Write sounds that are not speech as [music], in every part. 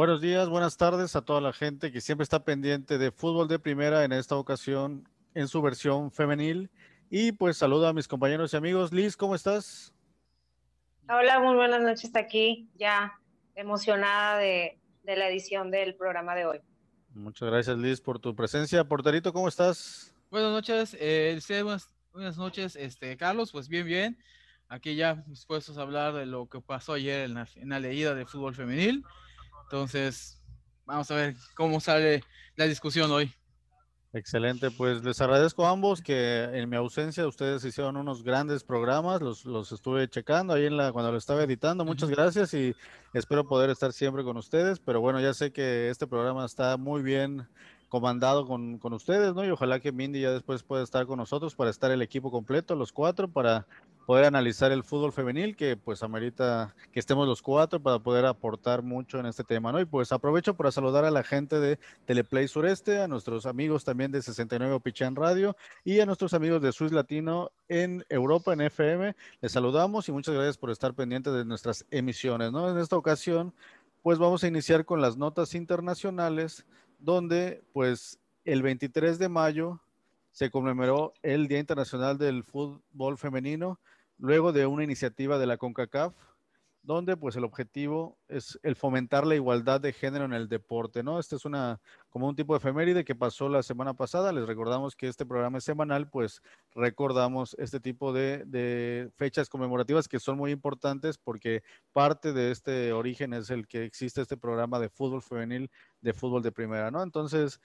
Buenos días, buenas tardes a toda la gente que siempre está pendiente de fútbol de primera en esta ocasión en su versión femenil. Y pues saludo a mis compañeros y amigos. Liz, ¿cómo estás? Hola, muy buenas noches aquí, ya emocionada de, la edición del programa de hoy. Muchas gracias Liz por tu presencia. Porterito, ¿cómo estás? Buenas noches, eh, buenas, noches, este, Carlos, pues bien, bien. Aquí ya dispuestos a hablar de lo que pasó ayer en la, en la leída de fútbol femenil. Entonces, vamos a ver cómo sale la discusión hoy. Excelente, pues les agradezco a ambos que en mi ausencia ustedes hicieron unos grandes programas, los, los estuve checando ahí en la, cuando lo estaba editando, muchas gracias y espero poder estar siempre con ustedes, pero bueno, ya sé que este programa está muy bien comandado con, con, ustedes, ¿no? Y ojalá que Mindy ya después pueda estar con nosotros para estar el equipo completo, los cuatro, para poder analizar el fútbol femenil, que pues amerita que estemos los cuatro para poder aportar mucho en este tema, ¿no? Y pues aprovecho para saludar a la gente de Teleplay Sureste, a nuestros amigos también de 69 Pichan Radio y a nuestros amigos de Swiss Latino en Europa, en FM. Les saludamos y muchas gracias por estar pendientes de nuestras emisiones, ¿no? En esta ocasión, pues vamos a iniciar con las notas internacionales donde pues el 23 de mayo se conmemoró el Día Internacional del Fútbol Femenino, luego de una iniciativa de la CONCACAF, donde pues el objetivo es el fomentar la igualdad de género en el deporte, ¿no? Este es una, como un tipo de efeméride que pasó la semana pasada, les recordamos que este programa es semanal, pues recordamos este tipo de, de fechas conmemorativas que son muy importantes porque parte de este origen es el que existe este programa de fútbol femenil, de fútbol de primera, ¿no? Entonces,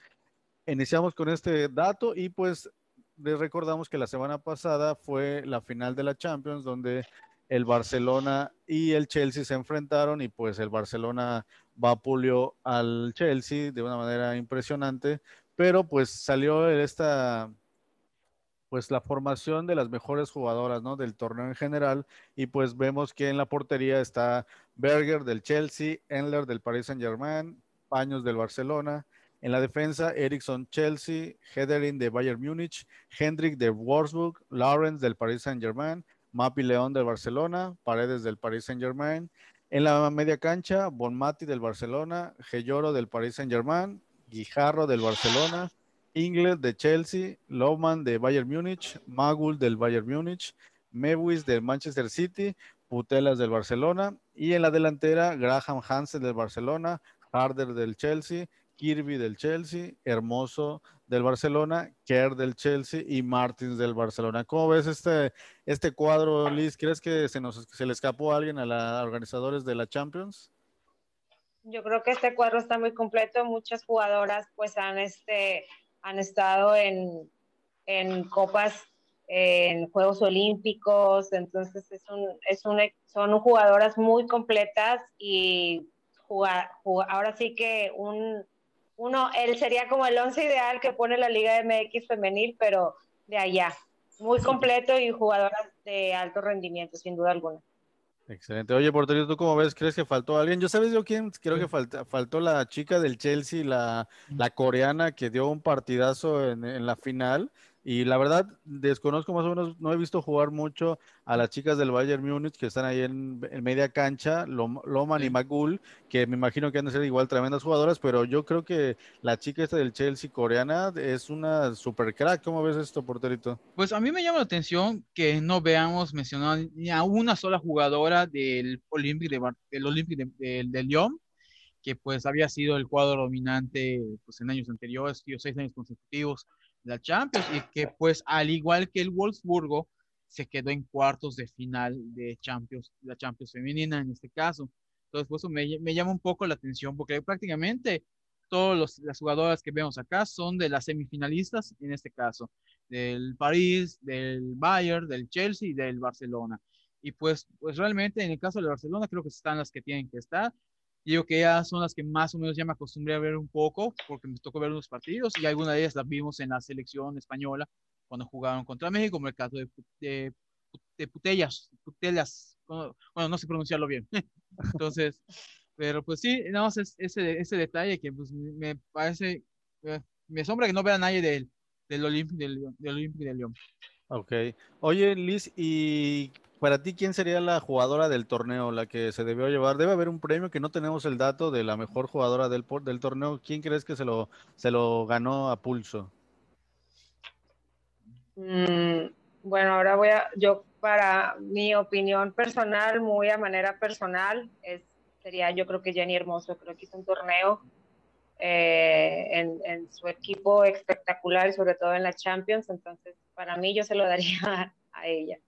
iniciamos con este dato y pues les recordamos que la semana pasada fue la final de la Champions donde el Barcelona y el Chelsea se enfrentaron y pues el Barcelona vapuleó al Chelsea de una manera impresionante, pero pues salió esta pues la formación de las mejores jugadoras, ¿no? Del torneo en general y pues vemos que en la portería está Berger del Chelsea, Enler del Paris Saint-Germain, Paños del Barcelona, en la defensa, Ericsson Chelsea, Hederin de Bayern Múnich, Hendrik de Wolfsburg, Lawrence del Paris Saint-Germain, Mapi León del Barcelona, Paredes del Paris Saint-Germain. En la media cancha, Bonmati del Barcelona, Gelloro del Paris Saint-Germain, Guijarro del Barcelona, Ingles de Chelsea, Lohman de Bayern Múnich, Magul del Bayern Múnich, Mewis del Manchester City, Putelas del Barcelona y en la delantera Graham Hansen del Barcelona, Harder del Chelsea, Kirby del Chelsea, Hermoso del Barcelona, Kerr del Chelsea y Martins del Barcelona. ¿Cómo ves este, este cuadro, Liz? ¿Crees que se, nos, se le escapó a alguien a los organizadores de la Champions? Yo creo que este cuadro está muy completo. Muchas jugadoras pues han, este, han estado en, en copas, en Juegos Olímpicos, entonces es un, es un, son jugadoras muy completas y ahora sí que un, uno, él sería como el once ideal que pone la Liga MX femenil, pero de allá. Muy completo y jugadoras de alto rendimiento, sin duda alguna. Excelente. Oye, Porterio, ¿tú cómo ves? ¿Crees que faltó alguien? Yo sabes yo quién, creo que faltó la chica del Chelsea, la, la coreana que dio un partidazo en, en la final y la verdad, desconozco más o menos, no he visto jugar mucho a las chicas del Bayern Múnich que están ahí en, media cancha, Loman y Magul, que me imagino que han de ser igual tremendas jugadoras, pero yo creo que la chica esta del Chelsea coreana es una super crack. ¿Cómo ves esto, porterito? Pues a mí me llama la atención que no veamos mencionar ni a una sola jugadora del Olympique de, del Olympique de, de, Lyon, que pues había sido el cuadro dominante pues, en años anteriores, seis años consecutivos la Champions y que pues al igual que el Wolfsburgo se quedó en cuartos de final de Champions, la Champions femenina en este caso. Entonces, pues, me, me llama un poco la atención porque prácticamente todas las jugadoras que vemos acá son de las semifinalistas, en este caso, del París, del Bayern, del Chelsea y del Barcelona. Y pues, pues realmente en el caso del Barcelona creo que están las que tienen que estar digo que ya son las que más o menos ya me acostumbré a ver un poco, porque me tocó ver unos partidos y algunas de ellas las vimos en la selección española cuando jugaron contra México, como el caso de, de, de Putellas, Putellas, bueno, no sé pronunciarlo bien. [laughs] Entonces, pero pues sí, no, ese, ese detalle que pues, me parece, eh, me asombra que no vea a nadie del, del Olympique de Lyon. Ok. Oye, Liz, ¿y para ti, ¿quién sería la jugadora del torneo, la que se debió llevar? Debe haber un premio que no tenemos el dato de la mejor jugadora del, del torneo. ¿Quién crees que se lo, se lo ganó a pulso? Mm, bueno, ahora voy a, yo para mi opinión personal, muy a manera personal, es, sería yo creo que Jenny Hermoso, creo que hizo un torneo eh, en, su equipo espectacular sobre todo en la Champions, entonces para mí yo se lo [laughs] daría a ella.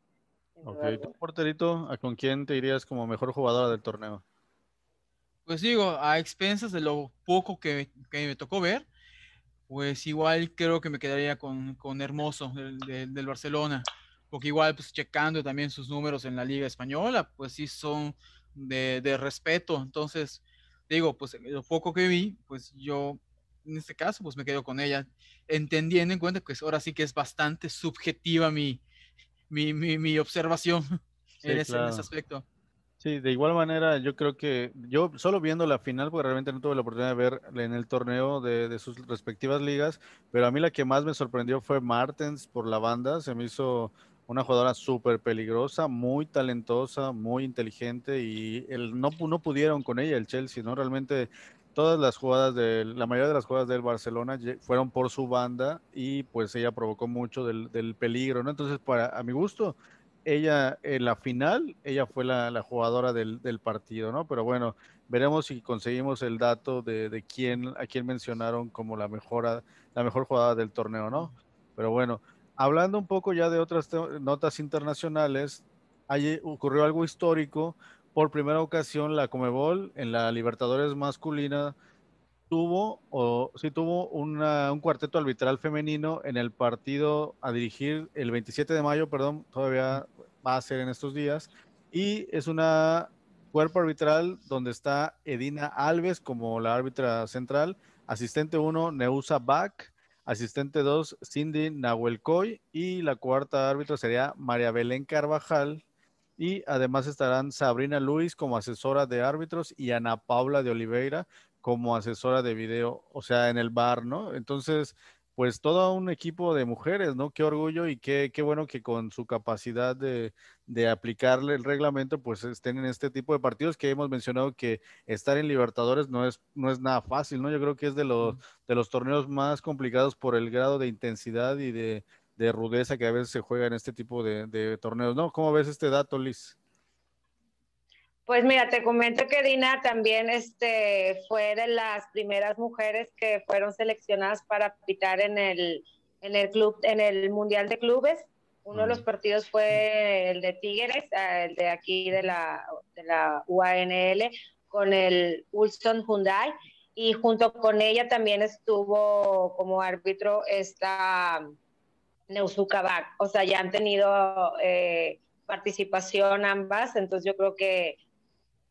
Ok, ¿tu porterito, con quién te irías como mejor jugadora del torneo? Pues digo, a expensas de lo poco que, que me tocó ver, pues igual creo que me quedaría con, con Hermoso del, del, Barcelona, porque igual pues checando también sus números en la Liga Española, pues sí son de, de respeto, entonces digo, pues lo poco que vi, pues yo en este caso pues me quedo con ella, entendiendo en cuenta que ahora sí que es bastante subjetiva mi, mi, mi, mi observación [laughs] en, ese, aspecto. Sí, de igual manera, yo creo que yo solo viendo la final, porque realmente no tuve la oportunidad de ver en el torneo de, de, sus respectivas ligas, pero a mí la que más me sorprendió fue Martens por la banda, se me hizo una jugadora súper peligrosa, muy talentosa, muy inteligente y el, no, no pudieron con ella el Chelsea, ¿no? Realmente todas las jugadas de la mayoría de las jugadas del Barcelona fueron por su banda y pues ella provocó mucho del, del peligro, ¿no? Entonces, para a mi gusto, ella en la final, ella fue la, la jugadora del, del, partido, ¿no? Pero bueno, veremos si conseguimos el dato de, de, quién, a quién mencionaron como la mejor, la mejor jugada del torneo, ¿no? Pero bueno, hablando un poco ya de otras notas internacionales, hay, ocurrió algo histórico por primera ocasión la Comebol en la Libertadores masculina tuvo o sí tuvo una, un cuarteto arbitral femenino en el partido a dirigir el 27 de mayo, perdón, todavía va a ser en estos días y es una cuerpo arbitral donde está Edina Alves como la árbitra central, asistente 1 Neusa Bach, asistente 2 Cindy Nahuelcoy y la cuarta árbitra sería María Belén Carvajal y además estarán Sabrina Luis como asesora de árbitros y Ana Paula de Oliveira como asesora de video, o sea, en el bar, ¿no? Entonces, pues todo un equipo de mujeres, ¿no? Qué orgullo y qué, qué bueno que con su capacidad de, de, aplicarle el reglamento, pues estén en este tipo de partidos que hemos mencionado que estar en Libertadores no es, no es nada fácil, ¿no? Yo creo que es de los, de los torneos más complicados por el grado de intensidad y de, de rudeza que a veces se juega en este tipo de, de torneos, ¿no? ¿Cómo ves este dato, Liz? Pues mira, te comento que Dina también este, fue de las primeras mujeres que fueron seleccionadas para pitar en el, en el club, en el Mundial de Clubes. Uno de los partidos fue el de Tigres, ah, el de aquí de la, de la UANL, con el Ulson Hyundai. Y junto con ella también estuvo como árbitro esta Neusuka Bach. O sea, ya han tenido eh, participación ambas, entonces yo creo que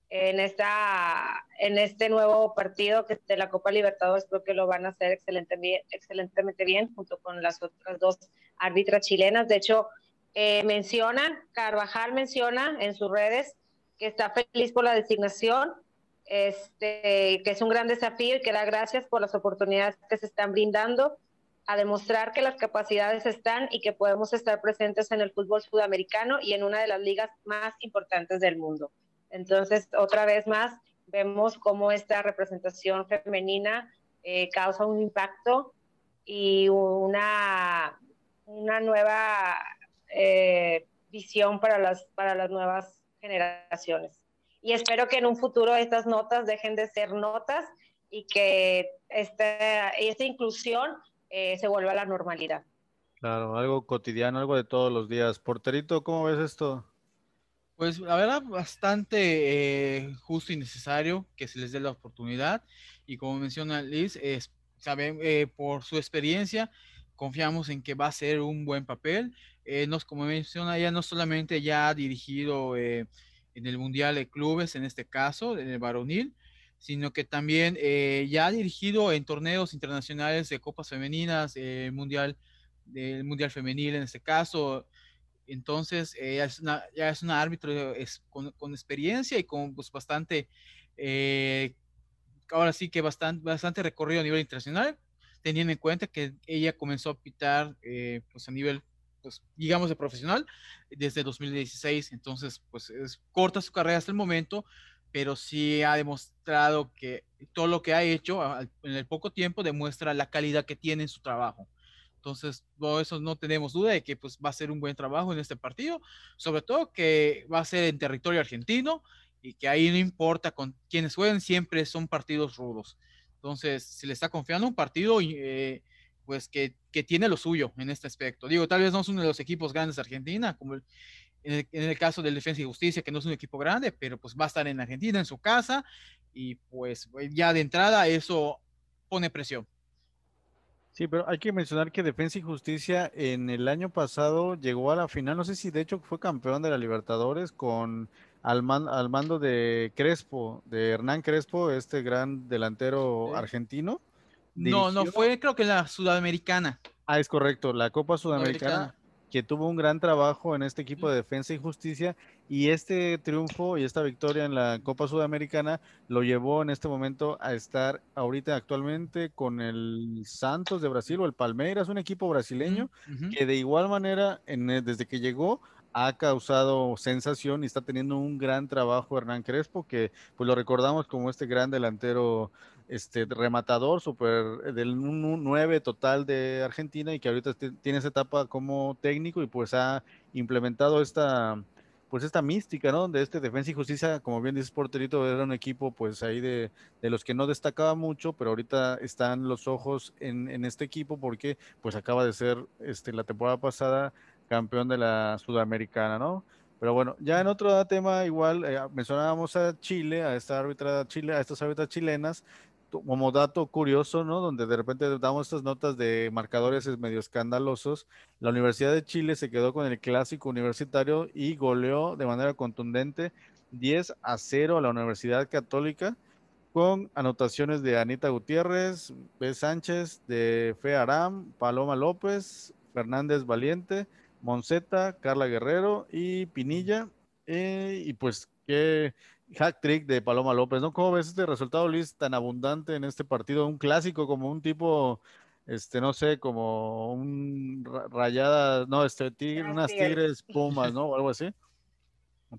en, esta, en este nuevo partido que de la Copa Libertadores creo que lo van a hacer excelente, excelentemente bien junto con las otras dos árbitras chilenas. De hecho, eh, menciona, Carvajal menciona en sus redes que está feliz por la designación, este, que es un gran desafío y que da gracias por las oportunidades que se están brindando a demostrar que las capacidades están y que podemos estar presentes en el fútbol sudamericano y en una de las ligas más importantes del mundo. Entonces, otra vez más, vemos cómo esta representación femenina eh, causa un impacto y una, una nueva eh, visión para las, para las nuevas generaciones. Y espero que en un futuro estas notas dejen de ser notas y que esta, esta inclusión eh, se vuelva a la normalidad. Claro, algo cotidiano, algo de todos los días. Porterito, ¿cómo ves esto? Pues la verdad, bastante eh, justo y necesario que se les dé la oportunidad. Y como menciona Liz, es, saben, eh, por su experiencia, confiamos en que va a ser un buen papel. nos, como menciona ella, no solamente ya ha dirigido en el Mundial de Clubes, en este caso, en el varonil, sino que también eh, ya ha dirigido en torneos internacionales de copas femeninas, eh, mundial, del mundial femenil en este caso. Entonces, eh, es una, ya es una árbitro es, con, experiencia y con pues, bastante, eh, ahora sí que bastante, bastante recorrido a nivel internacional, teniendo en cuenta que ella comenzó a pitar pues, a nivel pues, digamos, de profesional desde 2016. Entonces, pues es corta su carrera hasta el momento, pero sí ha demostrado que todo lo que ha hecho en el poco tiempo demuestra la calidad que tiene en su trabajo. Entonces, todo eso no tenemos duda de que pues, va a ser un buen trabajo en este partido, sobre todo que va a ser en territorio argentino y que ahí no importa con quienes jueguen, siempre son partidos rudos. Entonces, se le está confiando un partido eh, pues que, que, tiene lo suyo en este aspecto. Digo, tal vez no es uno de los equipos grandes de Argentina, como en, el, en, el, caso del Defensa y Justicia, que no es un equipo grande, pero pues va a estar en Argentina, en su casa, y pues ya de entrada eso pone presión. Sí, pero hay que mencionar que Defensa y Justicia en el año pasado llegó a la final, no sé si de hecho fue campeón de la Libertadores con al, al mando de Crespo, de Hernán Crespo, este gran delantero argentino. No, no fue creo que la Sudamericana. Ah, es correcto, la Copa Sudamericana que tuvo un gran trabajo en este equipo de defensa y justicia y este triunfo y esta victoria en la Copa Sudamericana lo llevó en este momento a estar ahorita actualmente con el Santos de Brasil o el Palmeiras, un equipo brasileño que de igual manera en, desde que llegó ha causado sensación y está teniendo un gran trabajo Hernán Crespo, que pues lo recordamos como este gran delantero este rematador, super del 9 total de Argentina y que ahorita tiene esa etapa como técnico y pues ha implementado esta pues esta mística, ¿no? De este Defensa y Justicia, como bien dices Porterito, era un equipo pues ahí de, de los que no destacaba mucho, pero ahorita están los ojos en, en, este equipo porque pues acaba de ser este, la temporada pasada campeón de la Sudamericana, ¿no? Pero bueno, ya en otro tema igual eh, mencionábamos a Chile, a esta árbitra Chile, a estas árbitras chilenas, como dato curioso, ¿no? Donde de repente damos estas notas de marcadores medio escandalosos. La Universidad de Chile se quedó con el clásico universitario y goleó de manera contundente 10 a 0 a la Universidad Católica con anotaciones de Anita Gutiérrez, B. Sánchez, de Fe Aram, Paloma López, Fernández Valiente, Monceta, Carla Guerrero y Pinilla. Eh, y pues qué hack trick de Paloma López, ¿no? ¿Cómo ves este resultado, Luis, tan abundante en este partido? Un clásico como un tipo, este, no sé, como un rayada, no, este, tigre, unas tigres pumas, ¿no? O algo así.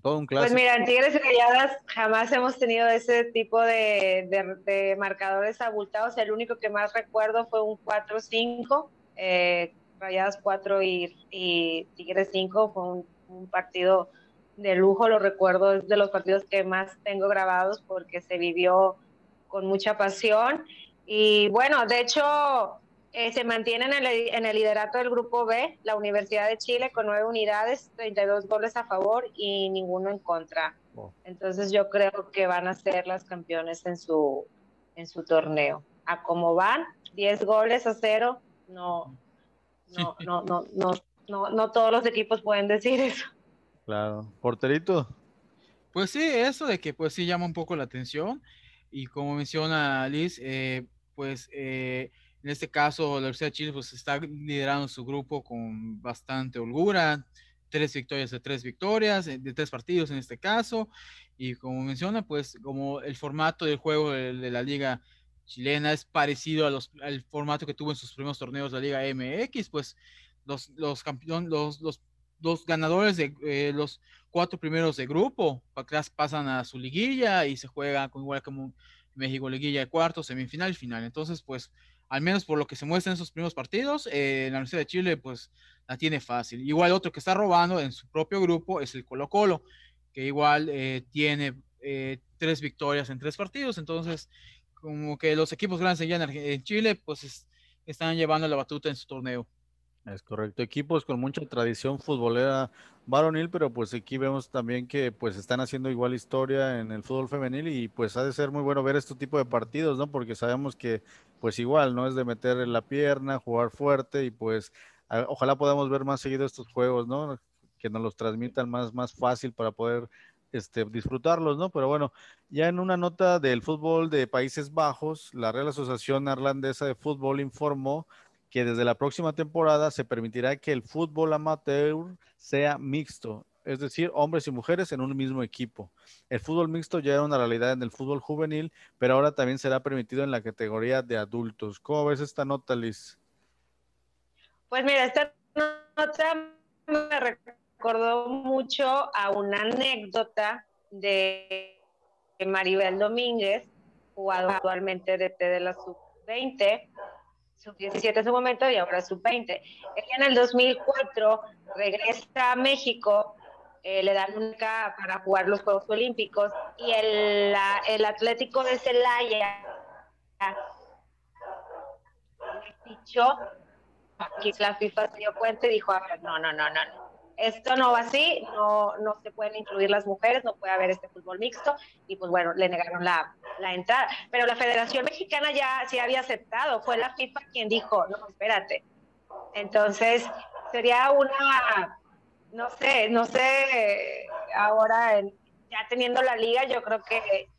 Todo un clásico. Pues mira, en Tigres y Rayadas jamás hemos tenido ese tipo de, de, marcadores abultados. El único que más recuerdo fue un 4-5, eh, Rayadas 4 y, y Tigres 5. Fue un, un partido de lujo, lo recuerdo, es de los partidos que más tengo grabados porque se vivió con mucha pasión. Y bueno, de hecho, eh, se mantiene en el, en el, liderato del grupo B, la Universidad de Chile, con nueve unidades, 32 goles a favor y ninguno en contra. Entonces yo creo que van a ser las campeones en su, en su torneo. A cómo van, 10 goles a cero, no, no, no, no, no, no, no todos los equipos pueden decir eso. Claro. ¿Porterito? Pues sí, eso de que pues sí llama un poco la atención. Y como menciona Liz, eh, pues eh, en este caso la Universidad de Chile pues está liderando su grupo con bastante holgura. Tres victorias de tres victorias, eh, de tres partidos en este caso. Y como menciona, pues como el formato del juego de, la liga chilena es parecido a los, al formato que tuvo en sus primeros torneos la Liga MX, pues los, los campeones, los, los los ganadores de eh, los cuatro primeros de grupo pasan a su liguilla y se juega con igual como México liguilla de cuartos, semifinal y final. Entonces, pues, al menos por lo que se muestra en esos primeros partidos, eh, la Universidad de Chile, pues, la tiene fácil. Igual otro que está robando en su propio grupo es el Colo Colo, que igual eh, tiene tres victorias en tres partidos. Entonces, como que los equipos grandes allá en, Chile, pues, están llevando la batuta en su torneo. Es correcto, equipos con mucha tradición futbolera varonil, pero pues aquí vemos también que pues están haciendo igual historia en el fútbol femenil y pues ha de ser muy bueno ver este tipo de partidos, ¿no? Porque sabemos que pues igual, ¿no? Es de meter en la pierna, jugar fuerte y pues ojalá podamos ver más seguido estos juegos, ¿no? Que nos los transmitan más, más fácil para poder este, disfrutarlos, ¿no? Pero bueno, ya en una nota del fútbol de Países Bajos, la Real Asociación Neerlandesa de Fútbol informó que desde la próxima temporada se permitirá que el fútbol amateur sea mixto, es decir, hombres y mujeres en un mismo equipo. El fútbol mixto ya era una realidad en el fútbol juvenil, pero ahora también será permitido en la categoría de adultos. ¿Cómo ves esta nota, Liz? Pues mira, esta nota me recordó mucho a una anécdota de Maribel Domínguez, jugador actualmente de, de la sub-20, sub-17 en su momento y ahora sub-20. Ella en el 2004 regresa a México, eh, le dan una para jugar los Juegos Olímpicos y el, el Atlético de Celaya dicho, aquí la FIFA se dio cuenta y dijo, no, no, no, no, esto no va así, no, no se pueden incluir las mujeres, no puede haber este fútbol mixto, y pues bueno, le negaron la, la entrada. Pero la Federación Mexicana ya sí había aceptado, fue la FIFA quien dijo, no, espérate. Entonces, sería una, no sé, no sé, ahora ya teniendo la liga, yo creo que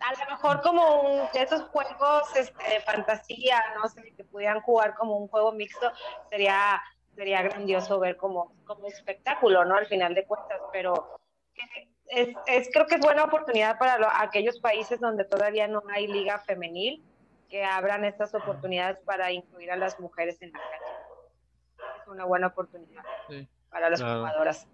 a lo mejor como un, de esos juegos este, de fantasía, no sé, que pudieran jugar como un juego mixto, sería sería grandioso ver como, como espectáculo, ¿no? Al final de cuentas, pero es, es creo que es buena oportunidad para aquellos países donde todavía no hay liga femenil, que abran estas oportunidades para incluir a las mujeres en la cancha. Es una buena oportunidad para las jugadoras.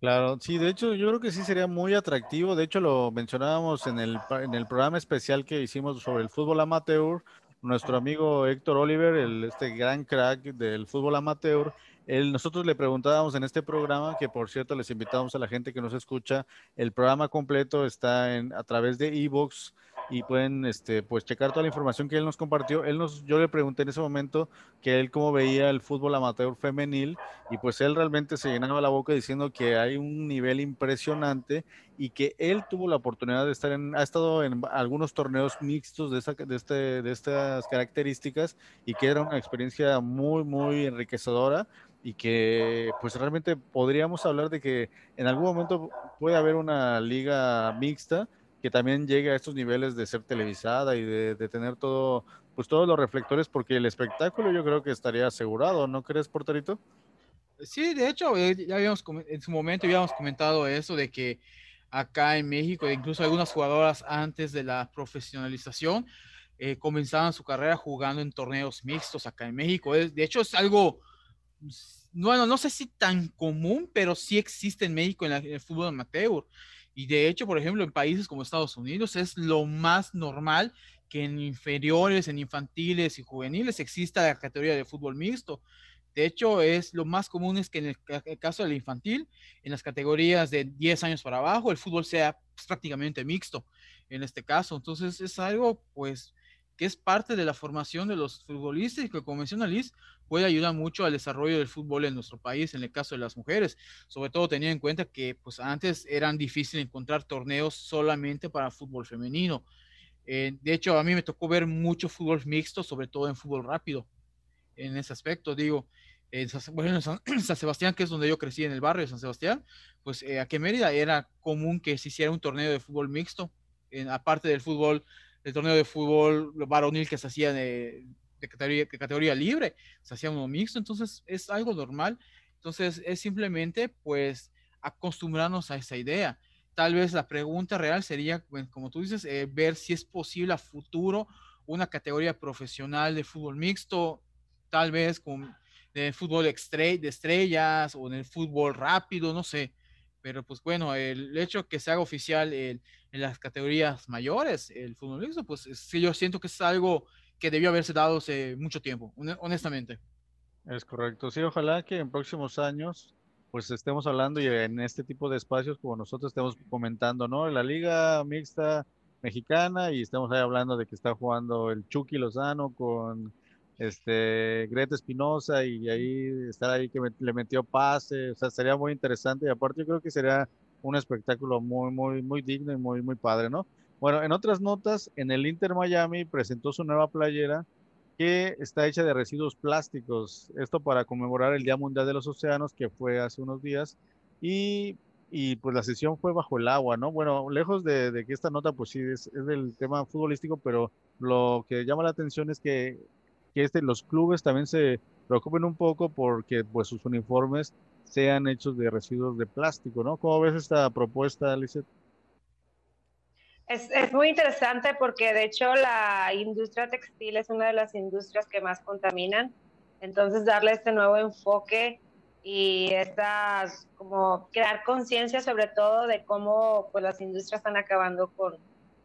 Claro, sí, de hecho yo creo que sí sería muy atractivo. De hecho lo mencionábamos en el, en el programa especial que hicimos sobre el fútbol amateur, nuestro amigo Héctor Oliver, el, este gran crack del fútbol amateur, él, nosotros le preguntábamos en este programa, que por cierto les invitamos a la gente que nos escucha, el programa completo está en, a través de ebooks y pueden este, pues checar toda la información que él nos compartió. Él nos, yo le pregunté en ese momento que él cómo veía el fútbol amateur femenil y pues él realmente se llenaba la boca diciendo que hay un nivel impresionante y que él tuvo la oportunidad de estar en, ha estado en algunos torneos mixtos de, esta, de, este, de estas características y que era una experiencia muy, muy enriquecedora y que pues realmente podríamos hablar de que en algún momento puede haber una liga mixta que también llegue a estos niveles de ser televisada y de, tener todo, pues todos los reflectores, porque el espectáculo yo creo que estaría asegurado, ¿no crees, Porterito? Sí, de hecho, eh, ya habíamos, en su momento habíamos comentado eso de que acá en México, incluso algunas jugadoras antes de la profesionalización, eh, comenzaban su carrera jugando en torneos mixtos acá en México. De hecho, es algo, bueno, no sé si tan común, pero sí existe en México en, en el fútbol amateur. Y de hecho, por ejemplo, en países como Estados Unidos es lo más normal que en inferiores, en infantiles y juveniles exista la categoría de fútbol mixto. De hecho, es lo más común es que en el, caso del infantil, en las categorías de 10 años para abajo, el fútbol sea pues, prácticamente mixto en este caso. Entonces, es algo, pues, que es parte de la formación de los futbolistas y que, como menciona puede ayudar mucho al desarrollo del fútbol en nuestro país, en el caso de las mujeres, sobre todo teniendo en cuenta que pues antes eran difícil encontrar torneos solamente para fútbol femenino. Eh, de hecho, a mí me tocó ver mucho fútbol mixto, sobre todo en fútbol rápido, en ese aspecto, digo. En [clears throat] San, Sebastián, que es donde yo crecí en el barrio de San Sebastián, pues eh, aquí en Mérida era común que se hiciera un torneo de fútbol mixto, en, aparte del fútbol el torneo de fútbol varonil que se hacía de, categoría, categoría, libre, se hacía uno mixto, entonces es algo normal. Entonces es simplemente pues acostumbrarnos a esa idea. Tal vez la pregunta real sería, como tú dices, eh, ver si es posible a futuro una categoría profesional de fútbol mixto, tal vez con de fútbol de estrellas o en el fútbol rápido, no sé. Pero pues bueno, el hecho que se haga oficial el, en las categorías mayores, el fútbol mixto, pues sí, yo siento que es algo que debió haberse dado hace mucho tiempo, honestamente. Es correcto, sí, ojalá que en próximos años pues estemos hablando y en este tipo de espacios como nosotros estemos comentando, ¿no? La liga mixta mexicana y estamos ahí hablando de que está jugando el Chucky Lozano con este Greta Espinosa y ahí estar ahí que le metió pase, o sea, sería muy interesante y aparte yo creo que sería un espectáculo muy, muy, muy digno y muy, muy padre, ¿no? Bueno, en otras notas, en el Inter Miami presentó su nueva playera que está hecha de residuos plásticos. Esto para conmemorar el Día Mundial de los Océanos, que fue hace unos días. Y, y pues la sesión fue bajo el agua, ¿no? Bueno, lejos de, de que esta nota, pues sí, es, es, del tema futbolístico, pero lo que llama la atención es que, que este, los clubes también se preocupen un poco porque pues sus uniformes sean hechos de residuos de plástico, ¿no? ¿Cómo ves esta propuesta, Lizeth? Es, es, muy interesante porque de hecho la industria textil es una de las industrias que más contaminan. Entonces darle este nuevo enfoque y estas como crear conciencia sobre todo de cómo pues las industrias están acabando con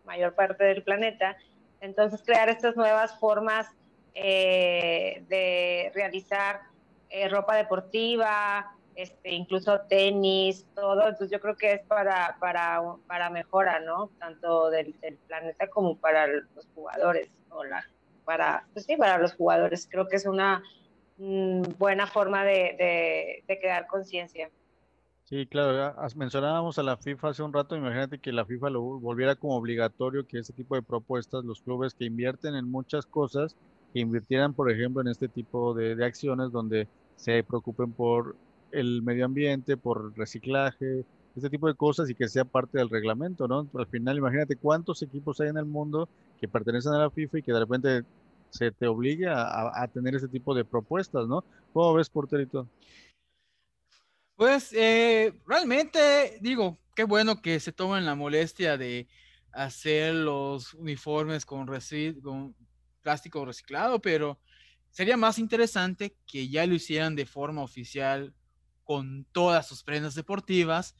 mayor parte del planeta. Entonces crear estas nuevas formas eh, de realizar eh, ropa deportiva, este, incluso tenis, todo. Entonces yo creo que es para, para, para mejora, ¿no? Tanto del, planeta como para los jugadores. O la, para, pues sí, para los jugadores. Creo que es una Mm, buena forma de, de, crear conciencia. Sí, claro, mencionábamos a la FIFA hace un rato, imagínate que la FIFA lo volviera como obligatorio que ese tipo de propuestas, los clubes que invierten en muchas cosas, que invirtieran, por ejemplo, en este tipo de, acciones donde se preocupen por el medio ambiente, por reciclaje, este tipo de cosas y que sea parte del reglamento, ¿no? Al final, imagínate cuántos equipos hay en el mundo que pertenecen a la FIFA y que de repente se te obligue a, tener ese tipo de propuestas, ¿no? ¿Cómo ves, porterito? Pues eh, realmente digo, qué bueno que se tomen la molestia de hacer los uniformes con, con plástico reciclado, pero sería más interesante que ya lo hicieran de forma oficial con todas sus prendas deportivas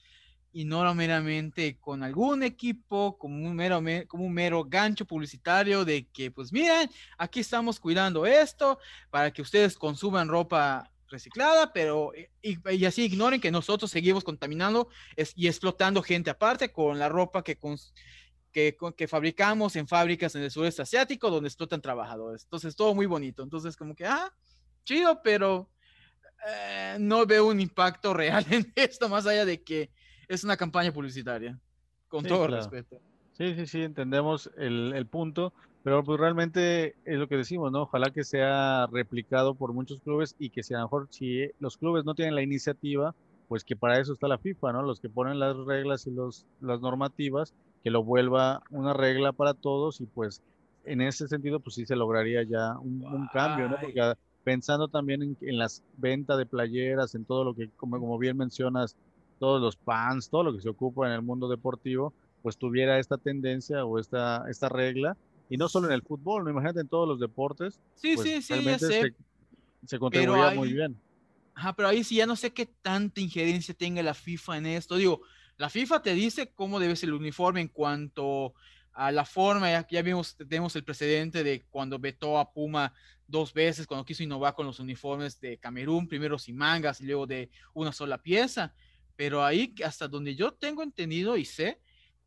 y no meramente con algún equipo, como un mero, como un mero gancho publicitario de que, pues miren, aquí estamos cuidando esto para que ustedes consuman ropa reciclada, pero y, así ignoren que nosotros seguimos contaminando y explotando gente aparte con la ropa que, que, que, fabricamos en fábricas en el sureste asiático donde explotan trabajadores. Entonces, todo muy bonito. Entonces, como que, ah, chido, pero eh, no veo un impacto real [laughs] en esto, más allá de que es una campaña publicitaria, con todo respeto. Sí, sí, sí, entendemos el, el, punto, pero pues realmente es lo que decimos, ¿no? Ojalá que sea replicado por muchos clubes y que si a lo mejor si los clubes no tienen la iniciativa, pues que para eso está la FIFA, ¿no? Los que ponen las reglas y los, las normativas, que lo vuelva una regla para todos y pues en ese sentido pues sí se lograría ya un, cambio, ¿no? Porque pensando también en, en las ventas de playeras, en todo lo que, como, como bien mencionas, todos los fans, todo lo que se ocupa en el mundo deportivo, pues tuviera esta tendencia o esta, esta regla. Y no solo en el fútbol, ¿no? imagínate en todos los deportes. Sí, pues sí, sí, ya sé. Se, contribuía muy bien. Ajá, pero ahí sí ya no sé qué tanta injerencia tenga la FIFA en esto. Digo, la FIFA te dice cómo debe ser el uniforme en cuanto a la forma. Ya, ya vimos, tenemos el precedente de cuando vetó a Puma dos veces, cuando quiso innovar con los uniformes de Camerún, primero sin mangas y luego de una sola pieza. Pero ahí, hasta donde yo tengo entendido y sé,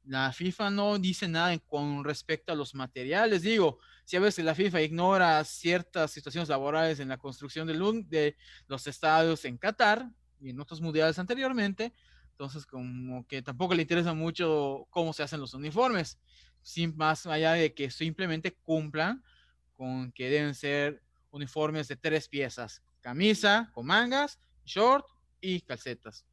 la FIFA no dice nada con respecto a los materiales. Digo, si a veces la FIFA ignora ciertas situaciones laborales en la construcción de, de los estadios en Qatar y en otros mundiales anteriormente, entonces como que tampoco le interesa mucho cómo se hacen los uniformes, sin más allá de que simplemente cumplan con que deben ser uniformes de tres piezas, camisa con mangas, short y calcetas.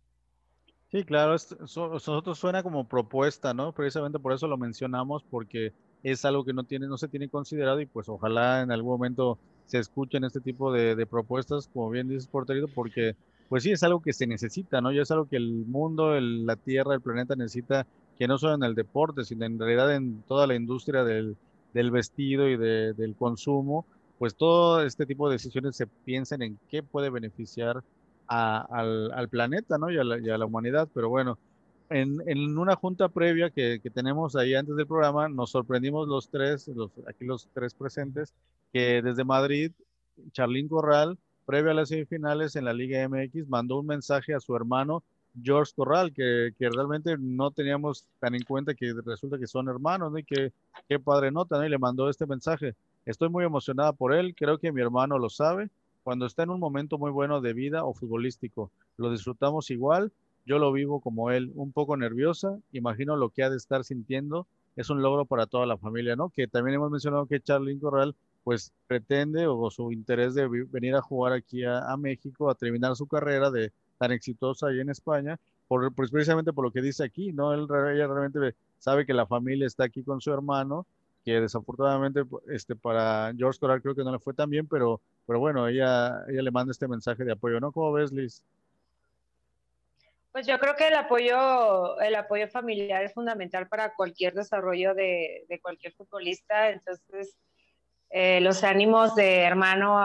Sí, claro, nosotros suena como propuesta, ¿no? Precisamente por eso lo mencionamos, porque es algo que no tiene, no se tiene considerado y pues ojalá en algún momento se escuchen este tipo de, propuestas, como bien dices, Porterito, porque pues sí es algo que se necesita, ¿no? Ya es algo que el mundo, la Tierra, el planeta necesita, que no solo en el deporte, sino en realidad en toda la industria del, del vestido y del consumo, pues todo este tipo de decisiones se piensan en qué puede beneficiar al, al, planeta, ¿no? Y a, la, y a, la, humanidad. Pero bueno, en, en una junta previa que, que, tenemos ahí antes del programa, nos sorprendimos los tres, los, aquí los tres presentes, que desde Madrid, Charlín Corral, previo a las semifinales en la Liga MX, mandó un mensaje a su hermano George Corral, que, que, realmente no teníamos tan en cuenta que resulta que son hermanos, ¿no? Y que qué padre nota, ¿no? Y le mandó este mensaje. Estoy muy emocionada por él, creo que mi hermano lo sabe cuando está en un momento muy bueno de vida o futbolístico. Lo disfrutamos igual, yo lo vivo como él, un poco nerviosa, imagino lo que ha de estar sintiendo, es un logro para toda la familia, ¿no? Que también hemos mencionado que Charly Corral pues pretende o su interés de venir a jugar aquí a, México, a terminar su carrera de tan exitosa ahí en España, por, pues precisamente por lo que dice aquí, ¿no? Él, ella realmente sabe que la familia está aquí con su hermano que desafortunadamente este, para George Corral creo que no le fue tan bien, pero, pero bueno, ella, ella le manda este mensaje de apoyo, ¿no? ¿Cómo ves, Liz? Pues yo creo que el apoyo, el apoyo familiar es fundamental para cualquier desarrollo de, de cualquier futbolista, entonces eh, los ánimos de hermano,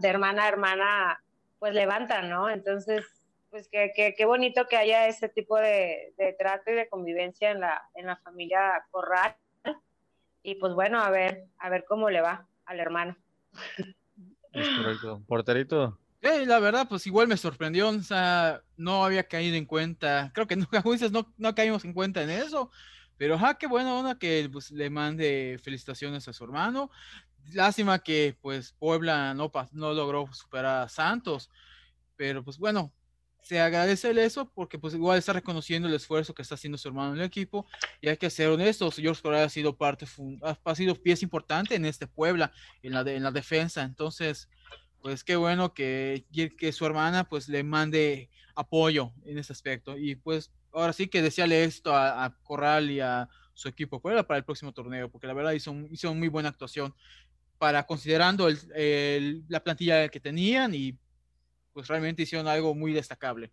de hermana a hermana, pues levantan, ¿no? Entonces, pues qué, qué, bonito que haya ese tipo de, de, trato y de convivencia en la, en la familia Corral. Y pues bueno, a ver, a ver cómo le va al hermano. Es correcto. Porterito. Sí, la verdad, pues igual me sorprendió, o sea, no había caído en cuenta, creo que [laughs] nunca, no, no caímos en cuenta en eso, pero ja, qué buena onda que pues, le mande felicitaciones a su hermano. Lástima que pues Puebla no, no logró superar a Santos, pero pues bueno, se agradece eso porque pues igual está reconociendo el esfuerzo que está haciendo su hermano en el equipo y hay que ser honestos, George Corral ha sido parte, ha sido pieza importante en este Puebla, en la, en la defensa, entonces pues qué bueno que, que su hermana pues le mande apoyo en ese aspecto y pues ahora sí que deseale esto a, Corral y a su equipo Puebla para el próximo torneo porque la verdad hizo, hizo muy buena actuación para considerando el, la plantilla que tenían y pues realmente hicieron algo muy destacable.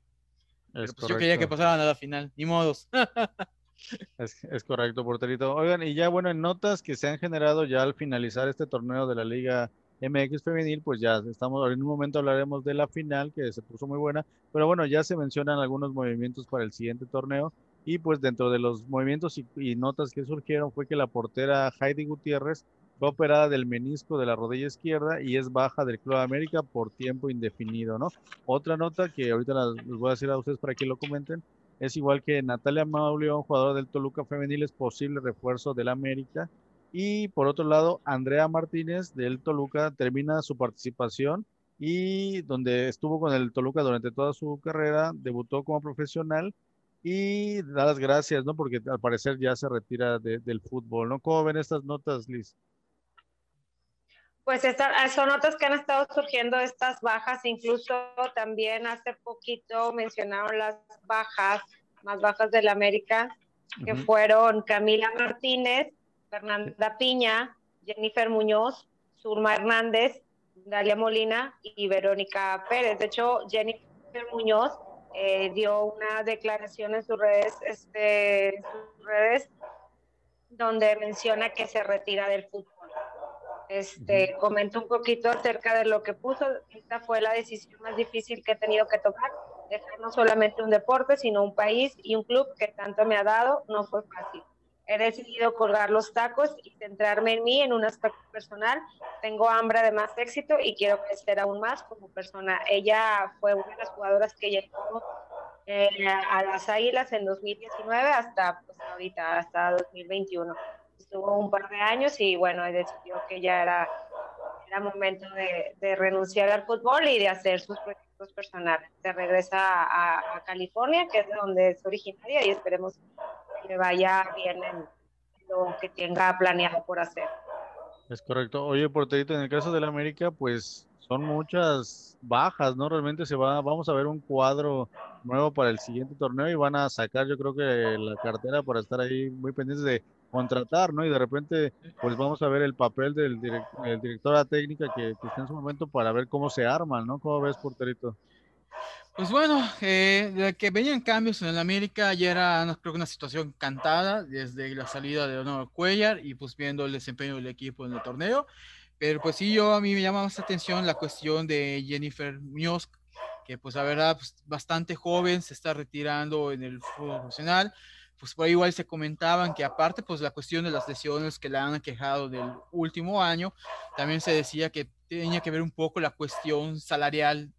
Pero, pues, yo quería que pasaran a la final, ni modos. [laughs] es, es, correcto, porterito. Oigan, y ya bueno, en notas que se han generado ya al finalizar este torneo de la Liga MX Femenil, pues ya estamos, en un momento hablaremos de la final, que se puso muy buena, pero bueno, ya se mencionan algunos movimientos para el siguiente torneo. Y pues dentro de los movimientos y, y notas que surgieron fue que la portera Heidi Gutiérrez fue operada del menisco de la rodilla izquierda y es baja del Club América por tiempo indefinido, ¿no? Otra nota que ahorita les voy a decir a ustedes para que lo comenten, es igual que Natalia Mauleón, jugadora del Toluca Femenil, es posible refuerzo del América. Y por otro lado, Andrea Martínez del Toluca termina su participación y donde estuvo con el Toluca durante toda su carrera, debutó como profesional y da las gracias, ¿no? Porque al parecer ya se retira del fútbol, ¿no? ¿Cómo ven estas notas, Liz? Pues son notas que han estado surgiendo estas bajas, incluso también hace poquito mencionaron las bajas, más bajas del América, que fueron Camila Martínez, Fernanda Piña, Jennifer Muñoz, Surma Hernández, Dalia Molina y Verónica Pérez. De hecho, Jennifer Muñoz eh, dio una declaración en sus redes, este, en sus redes donde menciona que se retira del fútbol este, comento un poquito acerca de lo que puso. Esta fue la decisión más difícil que he tenido que tomar, dejar no solamente un deporte, sino un país y un club que tanto me ha dado. No fue fácil. He decidido colgar los tacos y centrarme en mí, en un aspecto personal. Tengo hambre de más éxito y quiero crecer aún más como persona. Ella fue una de las jugadoras que llegó eh, a las Águilas en 2019 hasta pues, ahorita, hasta 2021 estuvo un par de años y bueno, decidió que ya era, era momento de, renunciar al fútbol y de hacer sus proyectos personales. Se regresa a, California, que es donde es originaria, y esperemos que le vaya bien en lo que tenga planeado por hacer. Es correcto. Oye, Porterito, en el caso de la América, pues son muchas bajas, ¿no? Realmente se va, vamos a ver un cuadro nuevo para el siguiente torneo y van a sacar, yo creo que la cartera para estar ahí muy pendientes de contratar, ¿no? Y de repente, pues vamos a ver el papel del el directora técnica que, está en su momento para ver cómo se arman, ¿no? ¿Cómo ves, porterito? Pues bueno, eh, de que venían cambios en el América, ya era, no, creo que una situación cantada desde la salida de Honor Cuellar y pues viendo el desempeño del equipo en el torneo. Pero pues sí, yo a mí me llama más atención la cuestión de Jennifer Muñoz, que pues la verdad, pues, bastante joven, se está retirando en el fútbol profesional pues por ahí igual se comentaban que aparte pues la cuestión de las lesiones que le han aquejado del último año, también se decía que tenía que ver un poco la cuestión salarial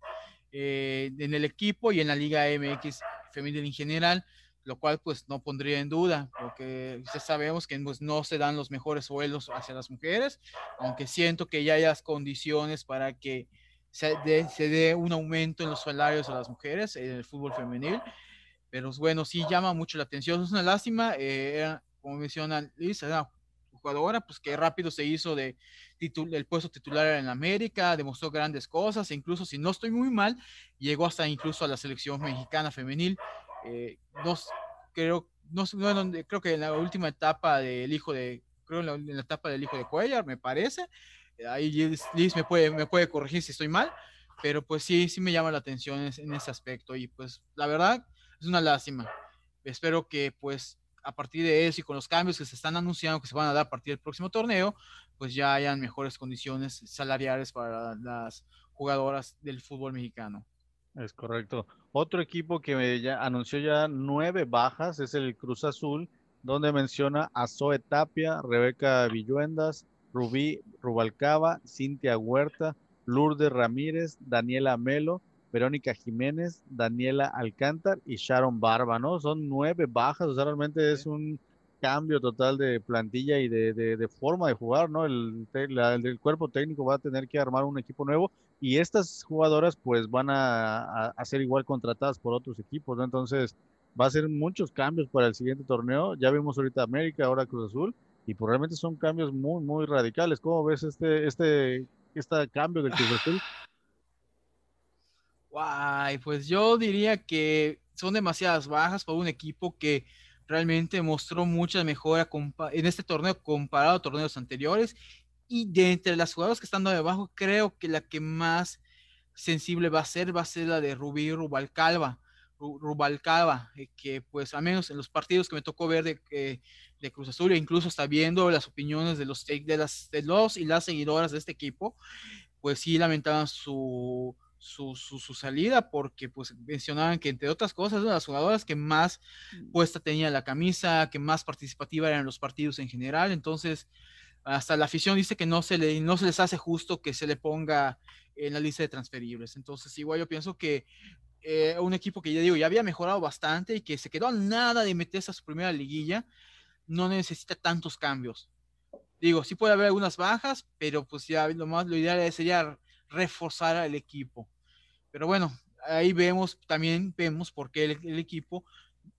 eh, en el equipo y en la Liga MX femenil en general, lo cual pues no pondría en duda, porque ya sabemos que pues, no se dan los mejores sueldos hacia las mujeres, aunque siento que ya hay condiciones para que se dé, se dé un aumento en los salarios a las mujeres en el fútbol femenil pero bueno, sí llama mucho la atención. Es una lástima, eh, como menciona Liz, era jugadora pues que rápido se hizo de el puesto titular en América, demostró grandes cosas, e incluso si no estoy muy mal, llegó hasta incluso a la selección mexicana femenil. Eh, no, creo, no, creo que en la última etapa del hijo de, creo en la, etapa del hijo de Cuellar, me parece. Ahí Liz, me, puede, me puede corregir si estoy mal, pero pues sí, sí me llama la atención en ese aspecto. Y pues la verdad, es una lástima. Espero que pues a partir de eso y con los cambios que se están anunciando que se van a dar a partir del próximo torneo, pues ya hayan mejores condiciones salariales para las jugadoras del fútbol mexicano. Es correcto. Otro equipo que ya anunció ya nueve bajas es el Cruz Azul, donde menciona a Zoe Tapia, Rebeca Villuendas, Rubí Rubalcaba, Cintia Huerta, Lourdes Ramírez, Daniela Melo, Verónica Jiménez, Daniela Alcántar y Sharon Barba, ¿no? Son nueve bajas, o sea, realmente es un cambio total de plantilla y de, forma de jugar, ¿no? El, el, cuerpo técnico va a tener que armar un equipo nuevo y estas jugadoras pues van a, a, ser igual contratadas por otros equipos, ¿no? Entonces va a ser muchos cambios para el siguiente torneo. Ya vimos ahorita América, ahora Cruz Azul y pues realmente son cambios muy, muy radicales. ¿Cómo ves este, este, este cambio del Cruz Azul? Guay, pues yo diría que son demasiadas bajas para un equipo que realmente mostró mucha mejora en este torneo comparado a torneos anteriores. Y de entre las jugadoras que están debajo, creo que la que más sensible va a ser, va a ser la de Rubí Rubalcalva. Rubalcaba, eh, que pues al menos en los partidos que me tocó ver de, de Cruz Azul, e incluso está viendo las opiniones de los, de, de los y las seguidoras de este equipo, pues sí lamentaban su, su, su, salida porque pues mencionaban que entre otras cosas las jugadoras que más mm. puesta tenía la camisa, que más participativa eran los partidos en general, entonces hasta la afición dice que no se, le, no se les hace justo que se le ponga en la lista de transferibles, entonces igual yo pienso que eh, un equipo que ya digo ya había mejorado bastante y que se quedó a nada de meterse a su primera liguilla, no necesita tantos cambios. Digo, sí puede haber algunas bajas, pero pues ya lo más, lo ideal sería reforzar al equipo. Pero bueno, ahí vemos, también vemos por qué el, equipo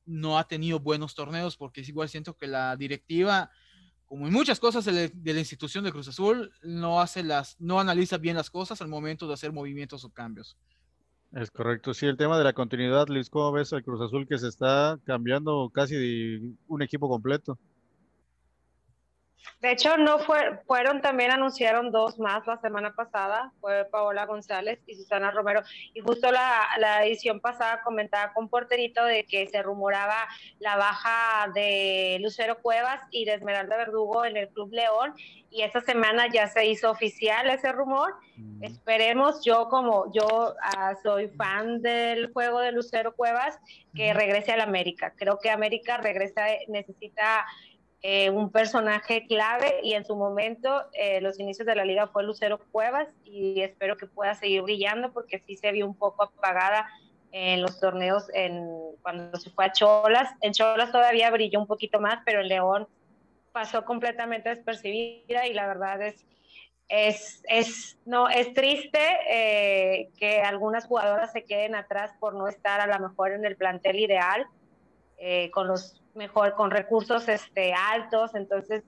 no ha tenido buenos torneos, porque es igual siento que la directiva, como en muchas cosas de, la institución de Cruz Azul, no hace las, no analiza bien las cosas al momento de hacer movimientos o cambios. Es correcto, sí, el tema de la continuidad, Luis, ¿cómo ves al Cruz Azul que se está cambiando casi de un equipo completo? De hecho, no fue, fueron también anunciaron dos más la semana pasada, fue Paola González y Susana Romero. Y justo la, la edición pasada comentaba con Porterito de que se rumoraba la baja de Lucero Cuevas y de Esmeralda Verdugo en el Club León. Y esta semana ya se hizo oficial ese rumor. Mm. Esperemos, yo como yo ah, soy fan del juego de Lucero Cuevas, que regrese al América. Creo que América regresa, necesita eh, un personaje clave y en su momento eh, los inicios de la liga fue Lucero Cuevas y espero que pueda seguir brillando porque sí se vio un poco apagada en los torneos en, cuando se fue a Cholas. En Cholas todavía brilló un poquito más, pero en León pasó completamente despercibida y la verdad es, es, es, no, es triste eh, que algunas jugadoras se queden atrás por no estar a lo mejor en el plantel ideal. Con los mejor, con recursos este, altos. Entonces,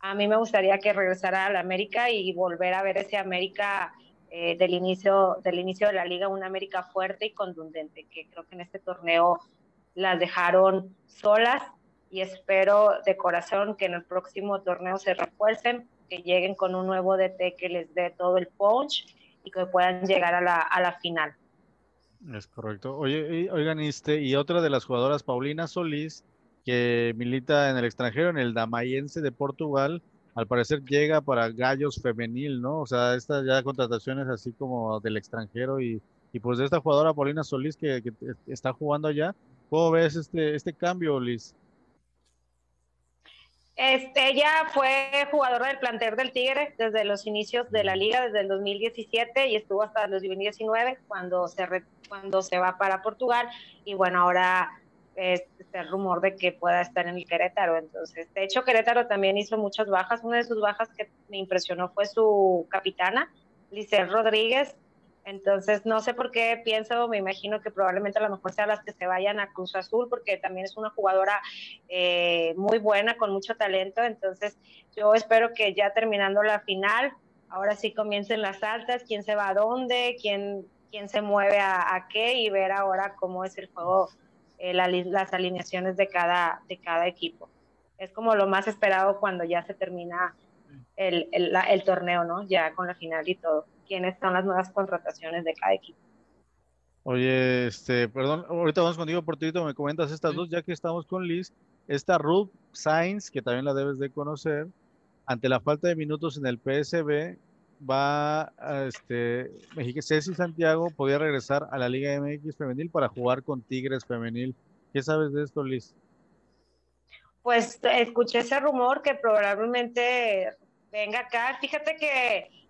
a mí me gustaría que regresara a la América y volver a ver ese América eh, del, inicio, del inicio de la liga, una América fuerte y contundente, que creo que en este torneo las dejaron solas y espero de corazón que en el próximo torneo se refuercen, que lleguen con un nuevo DT que les dé todo el punch y que puedan llegar a la, a la final. Es correcto. Oye, oigan, este, y otra de las jugadoras, Paulina Solís, que milita en el extranjero, en el Damayense de Portugal, al parecer llega para Gallos Femenil, ¿no? O sea, estas ya contrataciones así como del extranjero y, y pues de esta jugadora Paulina Solís que, está jugando allá. ¿Cómo ves este, este cambio, Liz? Este, ella fue jugadora del plantel del Tigre desde los inicios de la liga, desde el 2017 y estuvo hasta el 2019 cuando se, cuando se va para Portugal y bueno, ahora este rumor de que pueda estar en el Querétaro. Entonces, de hecho, Querétaro también hizo muchas bajas. Una de sus bajas que me impresionó fue su capitana, Lizel Rodríguez. Entonces, no sé por qué pienso, me imagino que probablemente a lo mejor sean las que se vayan a Cruz Azul, porque también es una jugadora eh, muy buena, con mucho talento. Entonces, yo espero que ya terminando la final, ahora sí comiencen las altas, quién se va a dónde, quién, quién se mueve a, a qué y ver ahora cómo es el juego eh, las alineaciones de cada, de cada equipo. Es como lo más esperado cuando ya se termina el, el, el, torneo, ¿no? Ya con la final y todo. ¿Quiénes son las nuevas contrataciones de cada equipo? Oye, este, perdón, ahorita vamos contigo, Portito, me comentas estas dos, ya que estamos con Liz. esta Ruth Sainz, que también la debes de conocer, ante la falta de minutos en el PSB, va a este, Ceci Santiago podía regresar a la Liga MX femenil para jugar con Tigres femenil. ¿Qué sabes de esto, Liz? Pues escuché ese rumor que probablemente venga acá. Fíjate que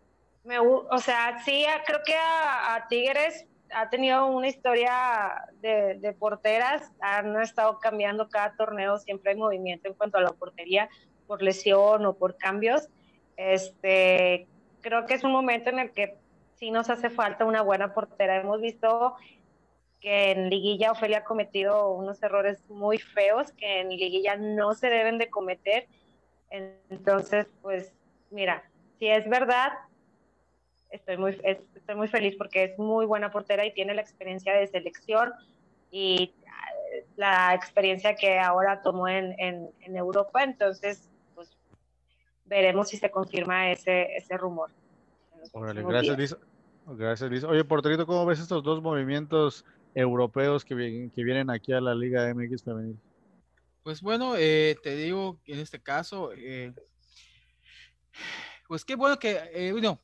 me, o sea, sí, creo que a, Tigres ha tenido una historia de, de, porteras, han estado cambiando cada torneo, siempre hay movimiento en cuanto a la portería por lesión o por cambios. Este, creo que es un momento en el que sí nos hace falta una buena portera. Hemos visto que en liguilla Ofelia ha cometido unos errores muy feos que en liguilla no se deben de cometer. Entonces, pues mira, si es verdad, estoy muy, estoy muy feliz porque es muy buena portera y tiene la experiencia de selección y eh, la experiencia que ahora tomó en, en Europa. Entonces, veremos si se confirma ese, ese rumor. gracias, Liz. Gracias, Liz. Oye, Porterito, ¿cómo ves estos dos movimientos europeos que, que vienen aquí a la Liga MX Femenil? Pues bueno, eh, te digo en este caso, eh, pues qué bueno que, eh, bueno,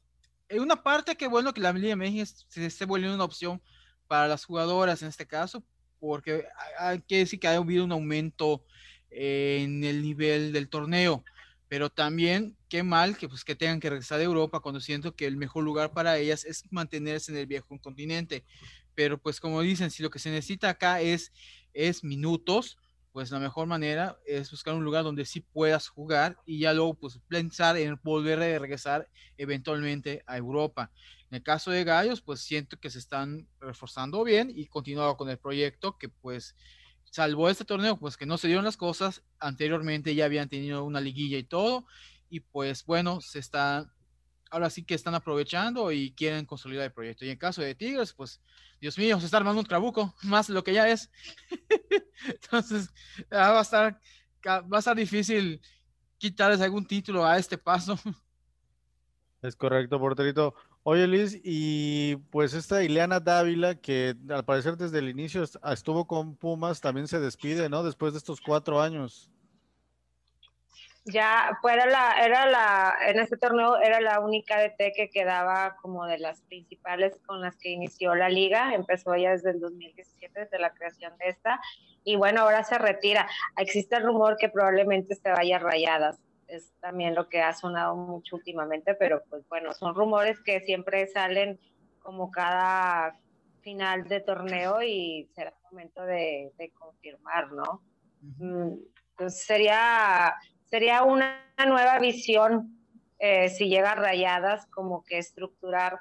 en una parte qué bueno que la Liga MX se esté volviendo una opción para las jugadoras en este caso, porque hay que decir que ha habido un aumento en el nivel del torneo pero también qué mal que pues que tengan que regresar de Europa cuando siento que el mejor lugar para ellas es mantenerse en el viejo continente. Pero pues como dicen, si lo que se necesita acá es, es minutos, pues la mejor manera es buscar un lugar donde sí puedas jugar y ya luego pues pensar en volver a regresar eventualmente a Europa. En el caso de Gallos, pues siento que se están reforzando bien y continuando con el proyecto que pues salvo este torneo, pues que no se dieron las cosas, anteriormente ya habían tenido una liguilla y todo, y pues bueno, se está, ahora sí que están aprovechando y quieren consolidar el proyecto. Y en caso de Tigres, pues, Dios mío, se está armando un trabuco, [laughs] más lo que ya es. [laughs] Entonces, va a estar, va a estar difícil quitarles algún título a este paso. [laughs] Es correcto, porterito. Oye, Liz, y pues esta Ileana Dávila, que al parecer desde el inicio estuvo con Pumas, también se despide, ¿no? Después de estos cuatro años. Ya, pues era la, era la, en este torneo era la única DT que quedaba como de las principales con las que inició la liga, empezó ya desde el 2017, desde la creación de esta, y bueno, ahora se retira. Existe el rumor que probablemente se vaya rayadas es también lo que ha sonado mucho últimamente, pero pues bueno, son rumores que siempre salen como cada final de torneo y será momento de, confirmar, ¿no? Mm, entonces sería, sería una nueva visión eh, si llega a rayadas, como que estructurar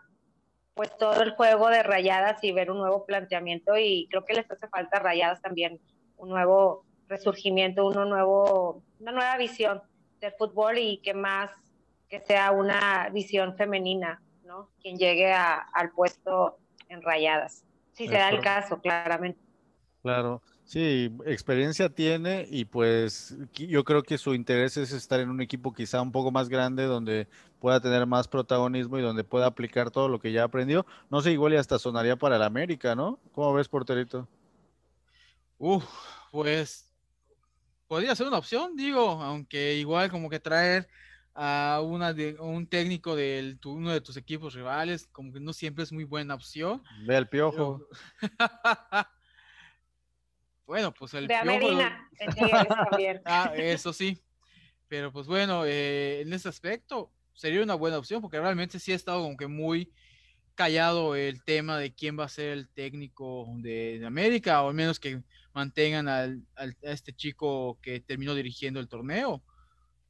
pues todo el juego de rayadas y ver un nuevo planteamiento y creo que les hace falta a rayadas también un nuevo resurgimiento, uno nuevo, una nueva visión del fútbol y que más que sea una visión femenina, ¿no? Quien llegue al puesto en rayadas. Si se da el caso, claramente. Claro, sí, experiencia tiene y pues yo creo que su interés es estar en un equipo quizá un poco más grande donde pueda tener más protagonismo y donde pueda aplicar todo lo que ya aprendió. No sé, igual y hasta sonaría para el América, ¿no? ¿Cómo ves, porterito? Uf, pues podría ser una opción, digo, aunque igual como que traer a una de, un técnico de uno de tus equipos rivales, como que no siempre es muy buena opción. Ve al piojo. [laughs] bueno, pues el piojo. [laughs] ah, eso sí. Pero pues bueno, eh, en ese aspecto sería una buena opción porque realmente sí ha estado como que muy callado el tema de quién va a ser el técnico de, América, o al menos que mantengan al, a este chico que terminó dirigiendo el torneo.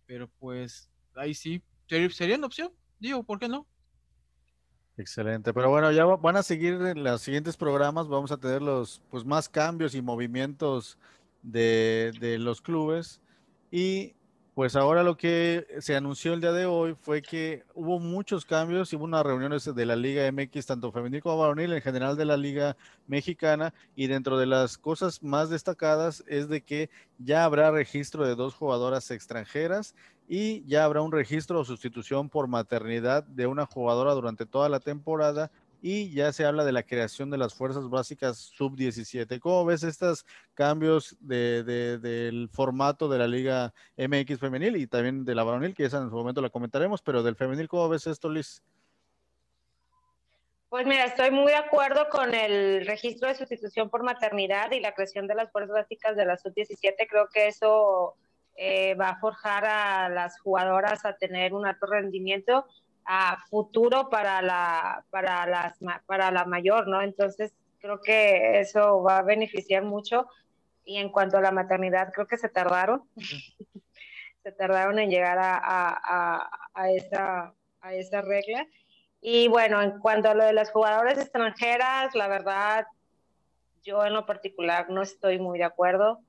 Pero pues ahí sí, sería una opción, digo, ¿por qué no? Excelente, pero bueno, ya van a seguir en los siguientes programas, vamos a tener los pues más cambios y movimientos de, de los clubes. Y pues ahora lo que se anunció el día de hoy fue que hubo muchos cambios. Hubo unas reuniones de la Liga MX, tanto femenil como varonil, en general de la Liga Mexicana, y dentro de las cosas más destacadas es de que ya habrá registro de dos jugadoras extranjeras y ya habrá un registro o sustitución por maternidad de una jugadora durante toda la temporada y ya se habla de la creación de las fuerzas básicas sub-17. ¿Cómo ves estos cambios de, del formato de la Liga MX femenil y también de la varonil, que esa en su momento la comentaremos, pero del femenil, ¿cómo ves esto, Liz? Pues mira, estoy muy de acuerdo con el registro de sustitución por maternidad y la creación de las fuerzas básicas de la sub-17. Creo que eso eh, va a forjar a las jugadoras a tener un alto rendimiento a futuro para la, para, las, para la mayor, ¿no? Entonces, creo que eso va a beneficiar mucho. Y en cuanto a la maternidad, creo que se tardaron. [laughs] se tardaron en llegar a, a, a, esa, a esa regla. Y bueno, en cuanto a lo de las jugadoras extranjeras, la verdad, yo en lo particular no estoy muy de acuerdo.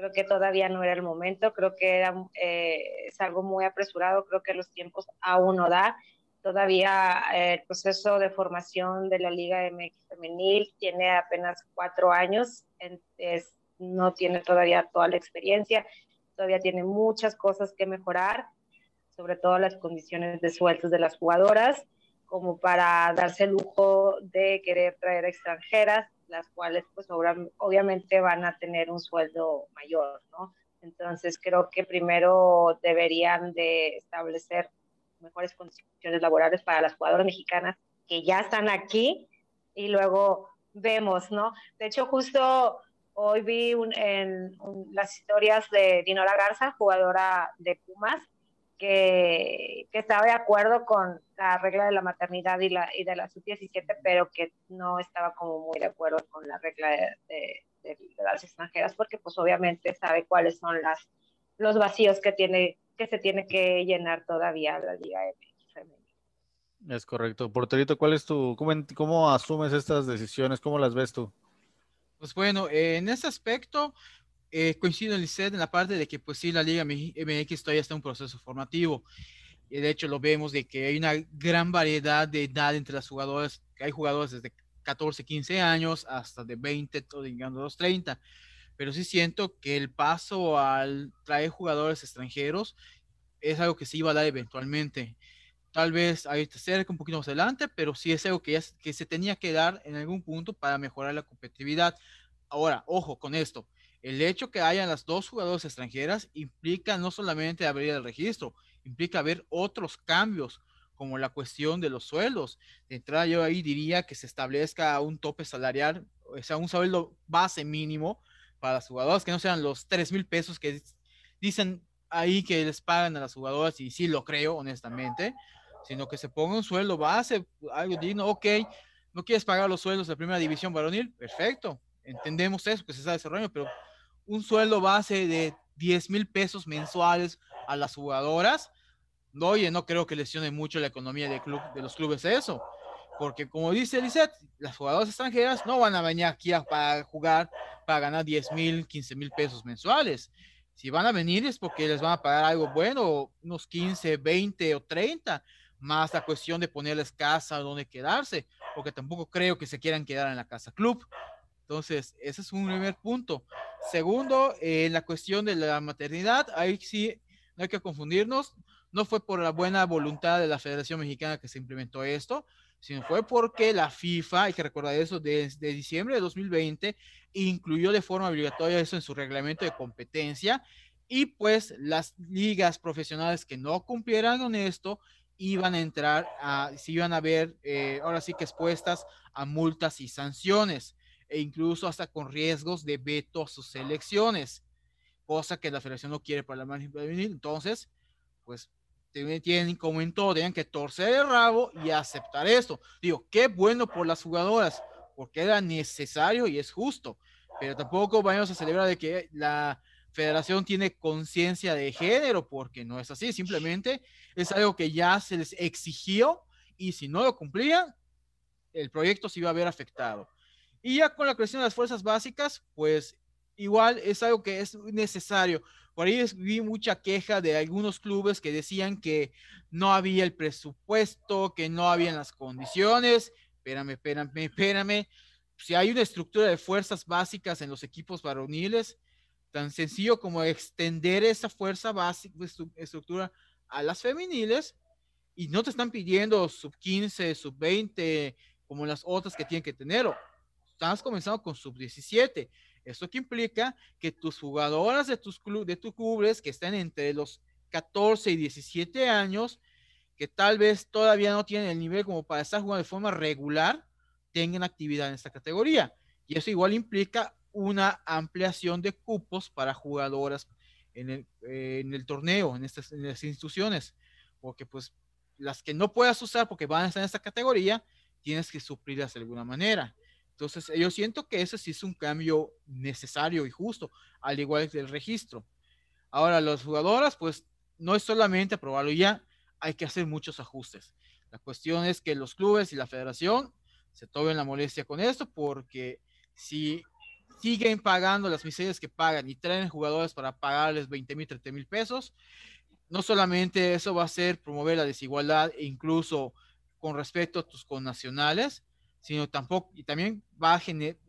Creo que todavía no era el momento, creo que era, eh, es algo muy apresurado, creo que los tiempos aún no da. Todavía eh, el proceso de formación de la Liga MX Femenil tiene apenas cuatro años, no tiene todavía toda la experiencia, todavía tiene muchas cosas que mejorar, sobre todo las condiciones de sueldos de las jugadoras, como para darse el lujo de querer traer extranjeras, las cuales pues obviamente van a tener un sueldo mayor, ¿no? Entonces creo que primero deberían de establecer mejores condiciones laborales para las jugadoras mexicanas que ya están aquí y luego vemos, ¿no? De hecho, justo hoy vi en las historias de Dinora Garza, jugadora de Pumas, que, que, estaba de acuerdo con la regla de la maternidad y, la, y de la sub-17, pero que no estaba como muy de acuerdo con la regla de, de, las extranjeras, porque pues obviamente sabe cuáles son las, los vacíos que tiene que se tiene que llenar todavía la Liga MX Es correcto. Porterito, ¿cuál es tu, cómo, cómo asumes estas decisiones? ¿Cómo las ves tú? Pues bueno, en ese aspecto eh, coincido en en la parte de que pues sí, la Liga MX todavía está en un proceso formativo. Y de hecho lo vemos de que hay una gran variedad de edad entre las jugadoras. Hay jugadores desde 14, 15 años hasta de 20, llegando a los 30 pero sí siento que el paso al traer jugadores extranjeros es algo que se iba a dar eventualmente. Tal vez ahí cerca, un poquito más adelante, pero sí es algo que, que se tenía que dar en algún punto para mejorar la competitividad. Ahora, ojo con esto. El hecho que hayan las dos jugadores extranjeras implica no solamente abrir el registro, implica ver otros cambios, como la cuestión de los sueldos. De entrada, yo ahí diría que se establezca un tope salarial, o sea, un sueldo base mínimo para las jugadoras, que no sean los 3 mil pesos que dicen ahí que les pagan a las jugadoras, y sí lo creo, honestamente, sino que se ponga un sueldo base, algo digno, ok, no quieres pagar los sueldos de primera división varonil, perfecto, entendemos eso, que se está desarrollando, pero un sueldo base de 10 mil pesos mensuales a las jugadoras, no, oye, no creo que lesione mucho la economía de, club, de los clubes eso. Porque como dice Lisette, las jugadoras extranjeras no van a venir aquí a, para jugar para ganar 10 mil, 15 mil pesos mensuales. Si van a venir es porque les van a pagar algo bueno, unos 15, 20 o 30, más la cuestión de ponerles casa donde quedarse, porque tampoco creo que se quieran quedar en la casa club. Entonces, ese es un primer punto. Segundo, en la cuestión de la maternidad, ahí sí no hay que confundirnos. No fue por la buena voluntad de la Federación Mexicana que se implementó esto, sino fue porque la FIFA, hay que recordar eso, desde diciembre de 2020 incluyó de forma obligatoria eso en su reglamento de competencia y pues las ligas profesionales que no cumplieran con esto iban a entrar a, se iban a ver eh, ahora sí que expuestas a multas y sanciones e incluso hasta con riesgos de veto a sus elecciones, cosa que la federación no quiere para la manifestación. Entonces, pues tienen, como en todo, tienen que torcer el rabo y aceptar esto. Digo, qué bueno por las jugadoras, porque era necesario y es justo, pero tampoco vamos a celebrar de que la federación tiene conciencia de género, porque no es así, simplemente es algo que ya se les exigió y si no lo cumplían, el proyecto se iba a ver afectado. Y ya con la cuestión de las fuerzas básicas, pues igual es algo que es necesario. Por ahí vi mucha queja de algunos clubes que decían que no había el presupuesto, que no habían las condiciones. Espérame, espérame, espérame. Si hay una estructura de fuerzas básicas en los equipos varoniles, tan sencillo como extender esa fuerza básica, estructura a las femeniles, y no te están pidiendo sub 15, sub 20, como las otras que tienen que tenerlo. Estás comenzando con sub-17. Esto que implica que tus jugadoras de tus de tus clubes que están entre los 14 y 17 años, que tal vez todavía no tienen el nivel como para estar jugando de forma regular, tengan actividad en esta categoría. Y eso igual implica una ampliación de cupos para jugadoras en el, eh, en el torneo, en estas, en las instituciones, porque pues las que no puedas usar porque van a estar en esta categoría, tienes que suplirlas de alguna manera. Entonces, yo siento que ese sí es un cambio necesario y justo, al igual que el registro. Ahora, las jugadoras, pues no es solamente aprobarlo ya, hay que hacer muchos ajustes. La cuestión es que los clubes y la federación se tomen la molestia con esto, porque si siguen pagando las miserias que pagan y traen jugadores para pagarles 20 mil, 30 mil pesos, no solamente eso va a ser promover la desigualdad e incluso con respecto a tus connacionales, sino tampoco, y también va a,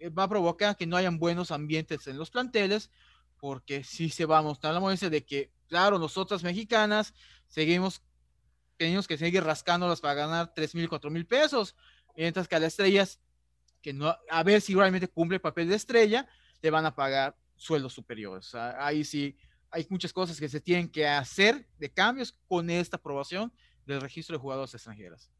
va a provocar que no hayan buenos ambientes en los planteles, porque sí se va a mostrar la molestia de que, claro, nosotras mexicanas seguimos, tenemos que seguir rascándolas para ganar 3 mil, 4 mil pesos, mientras que a las estrellas, que no, a ver si realmente cumple el papel de estrella, le van a pagar sueldos superiores. ahí sí hay muchas cosas que se tienen que hacer de cambios con esta aprobación del registro de jugadores extranjeras.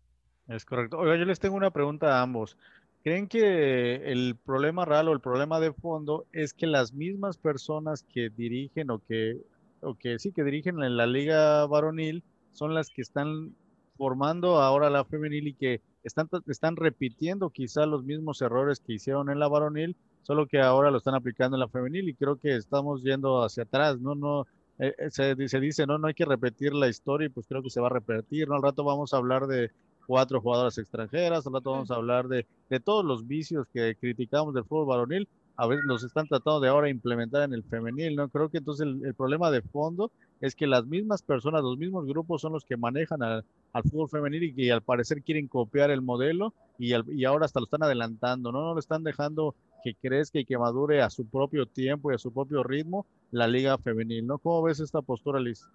Es correcto. Oiga, yo les tengo una pregunta a ambos. ¿Creen que el problema real o el problema de fondo es que las mismas personas que dirigen o que, o que sí, que dirigen en la liga varonil son las que están formando ahora la femenil y que están, están repitiendo quizá los mismos errores que hicieron en la varonil solo que ahora lo están aplicando en la femenil y creo que estamos yendo hacia atrás, ¿no? no eh, eh, se, dice, no, no hay que repetir la historia y pues creo que se va a repetir, ¿no? Al rato vamos a hablar de cuatro jugadoras extranjeras, al rato vamos a hablar de, de todos los vicios que criticamos del fútbol varonil, a ver, los están tratando de ahora implementar en el femenil, ¿no? Creo que entonces el, problema de fondo es que las mismas personas, los mismos grupos son los que manejan al, fútbol femenil y que al parecer quieren copiar el modelo y, y ahora hasta lo están adelantando, ¿no? No lo están dejando que crezca y que madure a su propio tiempo y a su propio ritmo la liga femenil, ¿no? ¿Cómo ves esta postura, Liz?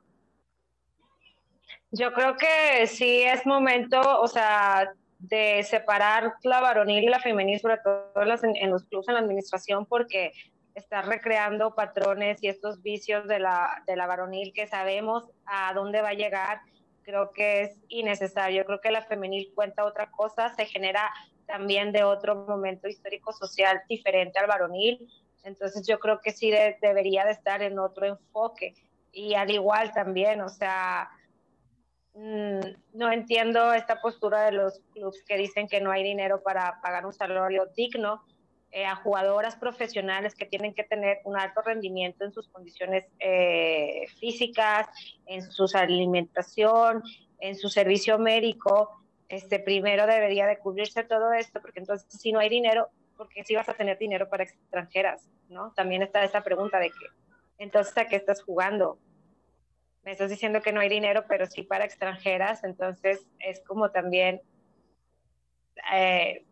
Yo creo que sí es momento, o sea, de separar la varonil y la femenil, sobre todo en, los clubes, en la administración, porque está recreando patrones y estos vicios de la, de la varonil que sabemos a dónde va a llegar, creo que es innecesario. Creo que la femenil cuenta otra cosa, se genera también de otro momento histórico social diferente al varonil. Entonces yo creo que sí debería de estar en otro enfoque. Y al igual también, o sea, no entiendo esta postura de los clubes que dicen que no hay dinero para pagar un salario digno eh, a jugadoras profesionales que tienen que tener un alto rendimiento en sus condiciones eh, físicas, en su alimentación, en su servicio médico este, primero debería de cubrirse todo esto, porque entonces si no hay dinero, porque si vas a tener dinero para extranjeras, ¿no? También está esa pregunta de que, entonces, ¿a qué estás jugando? Me estás diciendo que no hay dinero, pero sí para extranjeras, entonces es como también eh,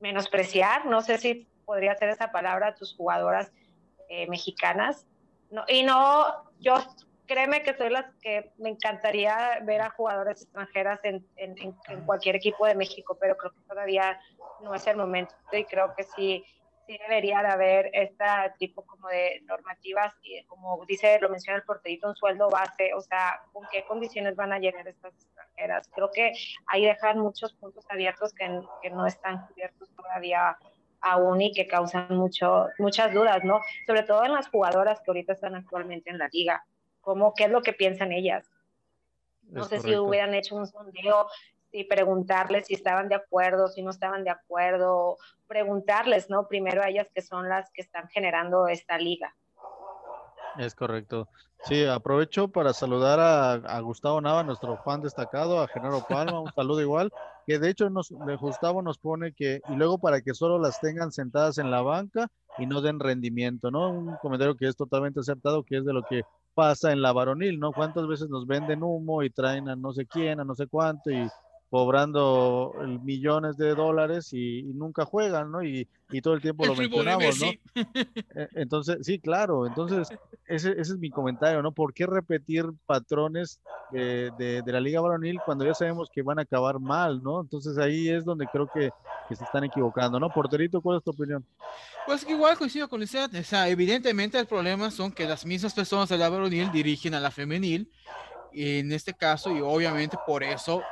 menospreciar, no sé si podría ser esa palabra, a tus jugadoras eh, mexicanas. No, y no, yo créeme que soy las que me encantaría ver a jugadores extranjeras en, en, cualquier equipo de México, pero creo que todavía no es el momento y creo que sí, sí debería de haber este tipo como de normativas y como dice, lo menciona el porterito, un sueldo base, o sea, con qué condiciones van a llegar estas extranjeras. Creo que ahí dejan muchos puntos abiertos que, que no están cubiertos todavía aún y que causan mucho, muchas dudas, ¿no? Sobre todo en las jugadoras que ahorita están actualmente en la liga cómo, qué es lo que piensan ellas. No sé si hubieran hecho un sondeo y preguntarles si estaban de acuerdo, si no estaban de acuerdo, preguntarles, ¿no? Primero a ellas que son las que están generando esta liga. Es correcto. Sí, aprovecho para saludar a, Gustavo Nava, nuestro fan destacado, a Genaro Palma, un saludo igual, que de hecho nos, Gustavo nos pone que, y luego para que solo las tengan sentadas en la banca y no den rendimiento, ¿no? Un comentario que es totalmente aceptado, que es de lo que pasa en la varonil, ¿no? ¿Cuántas veces nos venden humo y traen a no sé quién, a no sé cuánto y, cobrando millones de dólares y, nunca juegan, ¿no? Y, y todo el tiempo lo mencionamos, ¿no? [laughs] E, entonces, sí, claro, entonces ese, ese, es mi comentario, ¿no? ¿Por qué repetir patrones de, de, de, la Liga Varonil cuando ya sabemos que van a acabar mal, ¿no? Entonces ahí es donde creo que, que se están equivocando, ¿no? Porterito, ¿cuál es tu opinión? Pues igual coincido con Lizeth, o sea, evidentemente el problema son que las mismas personas de la varonil dirigen a la femenil, en este caso, y obviamente por eso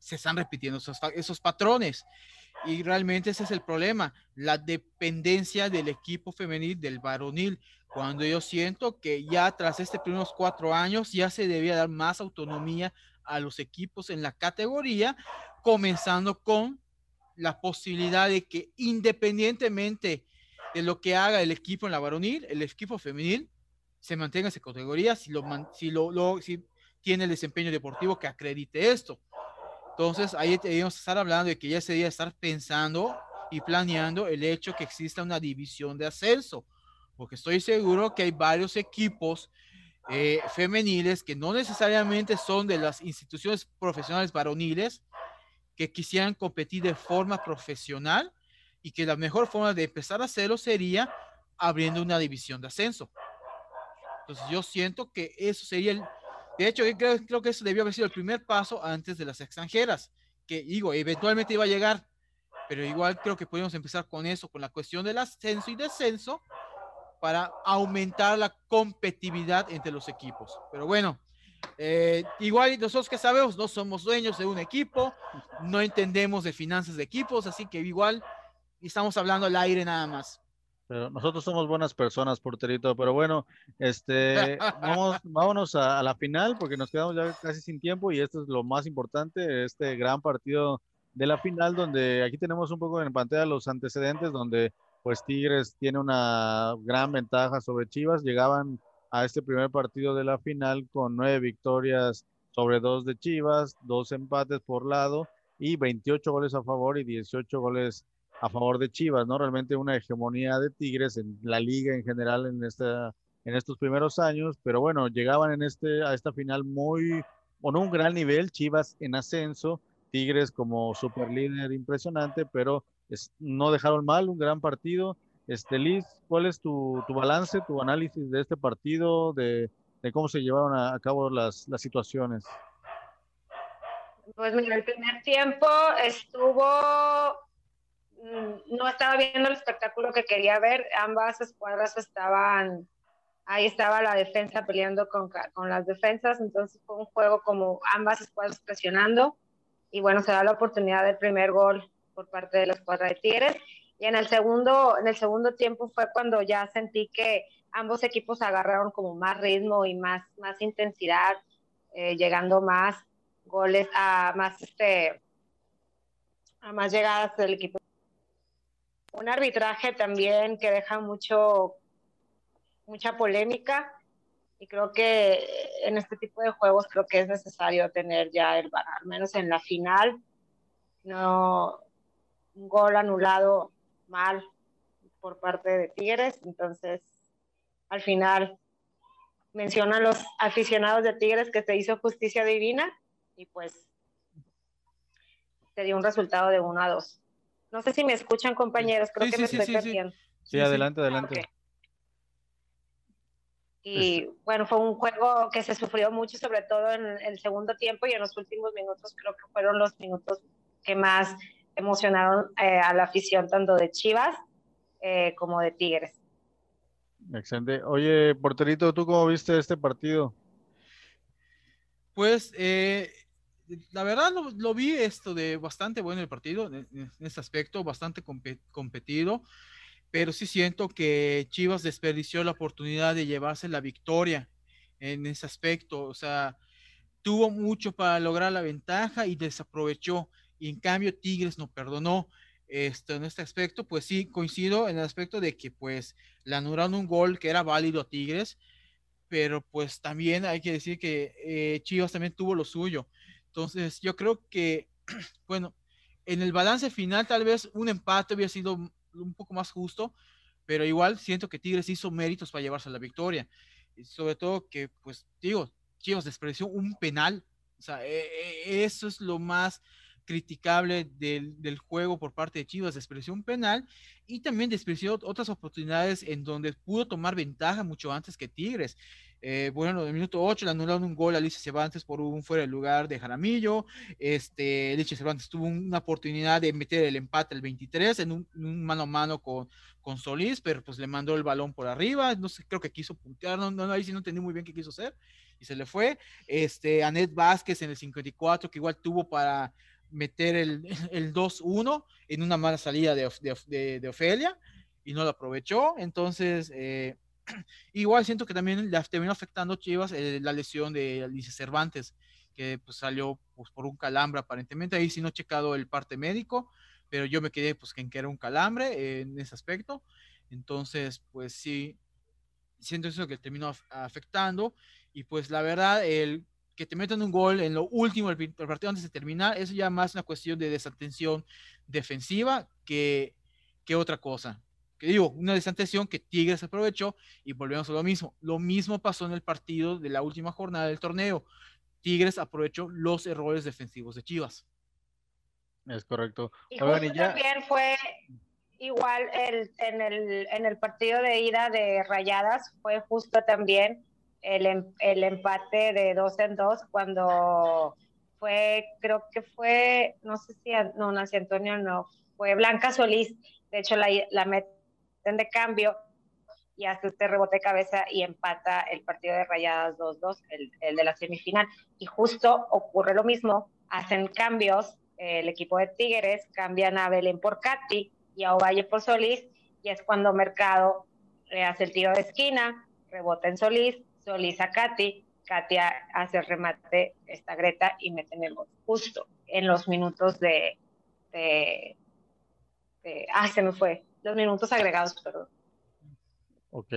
se están repitiendo esos, esos patrones. Y realmente ese es el problema, la dependencia del equipo femenil del varonil. Cuando yo siento que ya tras este primeros cuatro años ya se debía dar más autonomía a los equipos en la categoría, comenzando con la posibilidad de que independientemente de lo que haga el equipo en la varonil, el equipo femenil se mantenga esa categoría si lo, si lo, si tiene el desempeño deportivo que acredite esto. Entonces, ahí debemos estar hablando de que ya se debe estar pensando y planeando el hecho que exista una división de ascenso, porque estoy seguro que hay varios equipos eh, femeniles que no necesariamente son de las instituciones profesionales varoniles que quisieran competir de forma profesional y que la mejor forma de empezar a hacerlo sería abriendo una división de ascenso. Entonces yo siento que eso sería el, de hecho, creo, creo, que eso debió haber sido el primer paso antes de las extranjeras, que digo, eventualmente iba a llegar, pero igual creo que podemos empezar con eso, con la cuestión del ascenso y descenso, para aumentar la competitividad entre los equipos. Pero bueno, eh, igual nosotros que sabemos, no somos dueños de un equipo, no entendemos de finanzas de equipos, así que igual estamos hablando al aire nada más. Pero nosotros somos buenas personas, porterito. Pero bueno, este, [laughs] vamos, vámonos a, la final porque nos quedamos ya casi sin tiempo y esto es lo más importante, este gran partido de la final donde aquí tenemos un poco en pantalla los antecedentes donde pues Tigres tiene una gran ventaja sobre Chivas. Llegaban a este primer partido de la final con nueve victorias sobre dos de Chivas, dos empates por lado y 28 goles a favor y 18 goles a favor de Chivas, ¿no? Realmente una hegemonía de Tigres en la liga en general en, esta, en estos primeros años, pero bueno, llegaban en este, a esta final muy, con un gran nivel, Chivas en ascenso, Tigres como super líder impresionante, pero no dejaron mal, un gran partido. Este, Liz, ¿cuál es tu, tu balance, tu análisis de este partido, de, de cómo se llevaron a, cabo las, las situaciones? Pues mira, el primer tiempo estuvo no estaba viendo el espectáculo que quería ver, ambas escuadras estaban, ahí estaba la defensa peleando con, con las defensas, entonces fue un juego como ambas escuadras presionando y bueno, se da la oportunidad del primer gol por parte de la escuadra de Tigres y en el segundo, en el segundo tiempo fue cuando ya sentí que ambos equipos agarraron como más ritmo y más, más intensidad, eh, llegando más goles a más este a más llegadas del equipo un arbitraje también que deja mucho, mucha polémica. Y creo que en este tipo de juegos creo que es necesario tener ya el VAR, al menos en la final, no un gol anulado mal por parte de Tigres, entonces al final mencionan los aficionados de Tigres que se hizo justicia divina y pues se dio un resultado de 1 a 2. No sé si me escuchan, compañeros, creo que me estoy perdiendo. Sí, adelante, adelante. Y bueno, fue un juego que se sufrió mucho, sobre todo en el segundo tiempo y en los últimos minutos, creo que fueron los minutos que más emocionaron eh, a la afición, tanto de Chivas eh, como de Tigres. Excelente. Oye, porterito, ¿tú cómo viste este partido? Pues eh, la verdad lo, vi esto de bastante bueno el partido, en, este aspecto, bastante competido, pero sí siento que Chivas desperdició la oportunidad de llevarse la victoria en ese aspecto, o sea, tuvo mucho para lograr la ventaja y desaprovechó, y en cambio Tigres no perdonó. Esto, en este aspecto, pues sí, coincido en el aspecto de que pues le anularon un gol que era válido a Tigres, pero pues también hay que decir que eh, Chivas también tuvo lo suyo entonces, yo creo que, [clears throat] bueno, en el balance final tal vez un empate hubiera sido un poco más justo, pero igual siento que Tigres hizo méritos para llevarse la victoria. Y sobre todo que, pues, digo, Chivas despreció un penal O sea, e, e, eso es lo más criticable del, del, juego por parte de Chivas, despreció un penal y también despreció otras oportunidades en donde pudo tomar ventaja mucho antes que Tigres. Eh, bueno, en el minuto 8 le anularon un gol a Alicia Cervantes por un fuera de lugar de Jaramillo. Este, Alicia Cervantes tuvo una oportunidad de meter el empate al 23 en un, mano a mano con, con Solís, pero pues le mandó el balón por arriba. No sé, creo que quiso puntear, no, no, ahí sí no entendí muy bien qué quiso hacer y se le fue. Este, Anet Vázquez en el 54, que igual tuvo para meter el, [laughs] el 2-1 en una mala salida de, de, de, Ofelia y no lo aprovechó. Entonces, eh, [clears throat] igual siento que también le terminó afectando Chivas eh, la lesión de Alicia Cervantes, que pues, salió pues, por un calambre aparentemente. Ahí sí no he checado el parte médico, pero yo me quedé pues en que era un calambre eh, en ese aspecto. Entonces, pues sí, siento eso que terminó afectando. Y pues la verdad, el que te metan un gol en lo último del partido antes de terminar, eso ya más una cuestión de desatención defensiva que, que otra cosa. Que digo, una desatención que Tigres aprovechó y volvemos a lo mismo. Lo mismo pasó en el partido de la última jornada del torneo. Tigres aprovechó los errores defensivos de Chivas. Es correcto. Y también fue igual el, en, el, en el partido de ida de Rayadas, fue justo también el, em, el empate de dos en dos cuando fue, creo que fue, no sé si, no, Nancy Antonio no, fue Blanca Solís, de hecho la, la de cambio y hace este rebote de cabeza y empata el partido de Rayadas 2-2, el, el, de la semifinal. Y justo ocurre lo mismo, hacen cambios, el equipo de Tigres cambian a Belén por Katy y a Ovalle por Solís, y es cuando Mercado le hace el tiro de esquina, rebota en Solís, Solís a Katy, Katia hace el remate, esta Greta y me tenemos justo en los minutos de, de, ah, se me fue, los minutos agregados, perdón. Ok.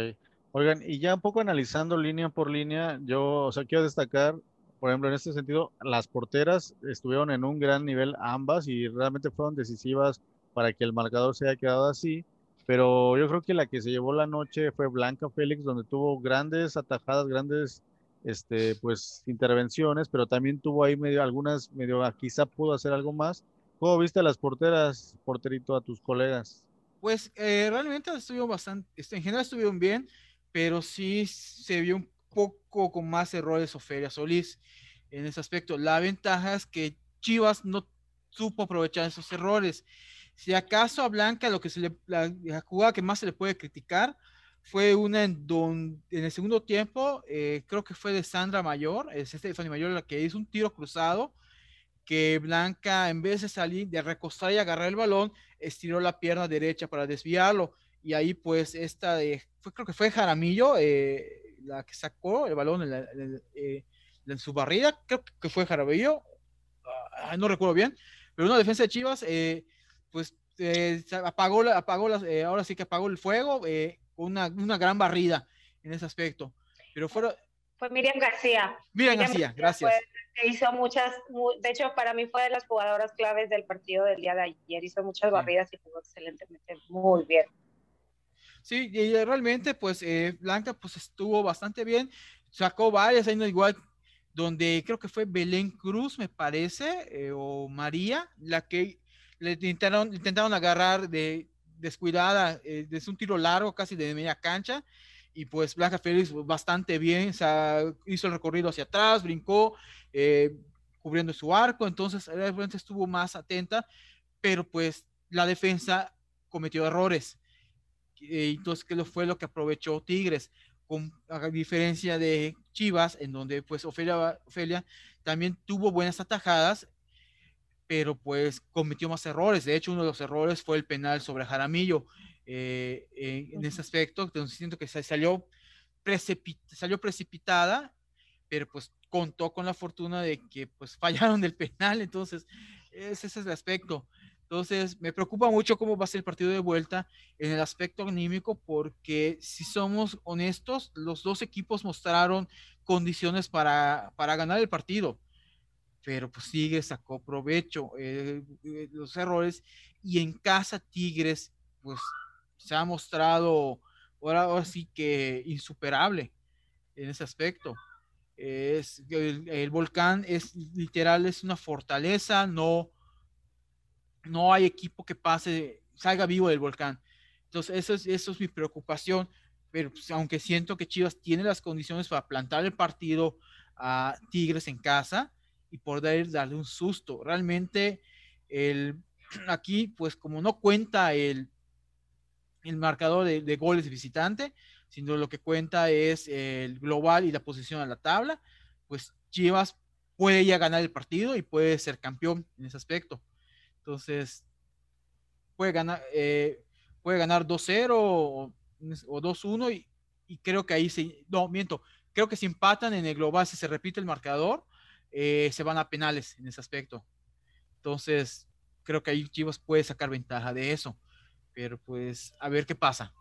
Oigan, y ya un poco analizando línea por línea, yo, o sea, quiero destacar, por ejemplo, en este sentido, las porteras estuvieron en un gran nivel ambas y realmente fueron decisivas para que el marcador se haya quedado así pero yo creo que la que se llevó la noche fue Blanca Félix, donde tuvo grandes atajadas, grandes este, pues, intervenciones, pero también tuvo ahí medio, algunas, medio, ah, quizá pudo hacer algo más. ¿Cómo viste a las porteras, porterito, a tus colegas? Pues eh, realmente estuvieron bastante, este, en general estuvieron bien, pero sí se vio un poco con más errores Ofelia Solís en ese aspecto. La ventaja es que Chivas no supo aprovechar esos errores. Si acaso a Blanca lo que se le, la, jugada que más se le puede criticar fue una en donde en el segundo tiempo, eh, creo que fue de Sandra Mayor, es Stephanie Mayor la que hizo un tiro cruzado, que Blanca en vez de salir, de recostar y agarrar el balón, estiró la pierna derecha para desviarlo. Y ahí pues esta de, fue, creo que fue Jaramillo eh, la que sacó el balón en, eh, en, su barrida, creo que fue Jaramillo, ah, no recuerdo bien, pero una defensa de Chivas pues eh, apagó, apagó las, ahora sí que apagó el fuego con una, una, gran barrida en ese aspecto. Pero fueron... Fue Miriam García. Miriam, García, gracias. hizo muchas, de hecho para mí fue de las jugadoras claves del partido del día de ayer, hizo muchas barridas y jugó excelentemente, muy bien. Sí, y realmente pues Blanca pues estuvo bastante bien, sacó varias, ahí no igual donde creo que fue Belén Cruz, me parece, o María, la que le intentaron, intentaron agarrar de descuidada, eh, desde un tiro largo, casi de media cancha, y pues Blanca Félix bastante bien, o hizo el recorrido hacia atrás, brincó, eh, cubriendo su arco, entonces realmente estuvo más atenta, pero pues la defensa cometió errores. Eh, entonces, ¿qué fue lo que aprovechó Tigres? Con, a diferencia de Chivas, en donde pues Ofelia, Ofelia también tuvo buenas atajadas, pero pues cometió más errores. De hecho, uno de los errores fue el penal sobre Jaramillo. Eh, en ese aspecto, entonces siento que salió, salió precipitada, pero pues contó con la fortuna de que pues [laughs] fallaron del penal, entonces ese es el aspecto. Entonces, me preocupa mucho cómo va a ser el partido de vuelta en el aspecto anímico, porque si somos honestos, los dos equipos mostraron condiciones para, para ganar el partido pero pues Tigres sacó provecho eh, eh, los errores y en casa Tigres pues se ha mostrado ahora, sí que insuperable en ese aspecto. Es, el, volcán es literal, es una fortaleza, no, no hay equipo que pase, salga vivo del volcán. Entonces, eso es, eso es mi preocupación. Pero pues, aunque siento que Chivas tiene las condiciones para plantar el partido a Tigres en casa y poder darle un susto. Realmente, el, [clears throat] aquí, pues como no cuenta el, el marcador de, goles visitante, sino lo que cuenta es el global y la posición a la tabla, pues Chivas puede ya ganar el partido y puede ser campeón en ese aspecto. Entonces, puede ganar, eh, puede ganar 2-0 o, 2-1 y, y, creo que ahí se, no, miento, creo que si empatan en el global, si se repite el marcador, eh, se van a penales en ese aspecto. Entonces, creo que ahí Chivas puede sacar ventaja de eso. Pero pues, a ver qué pasa.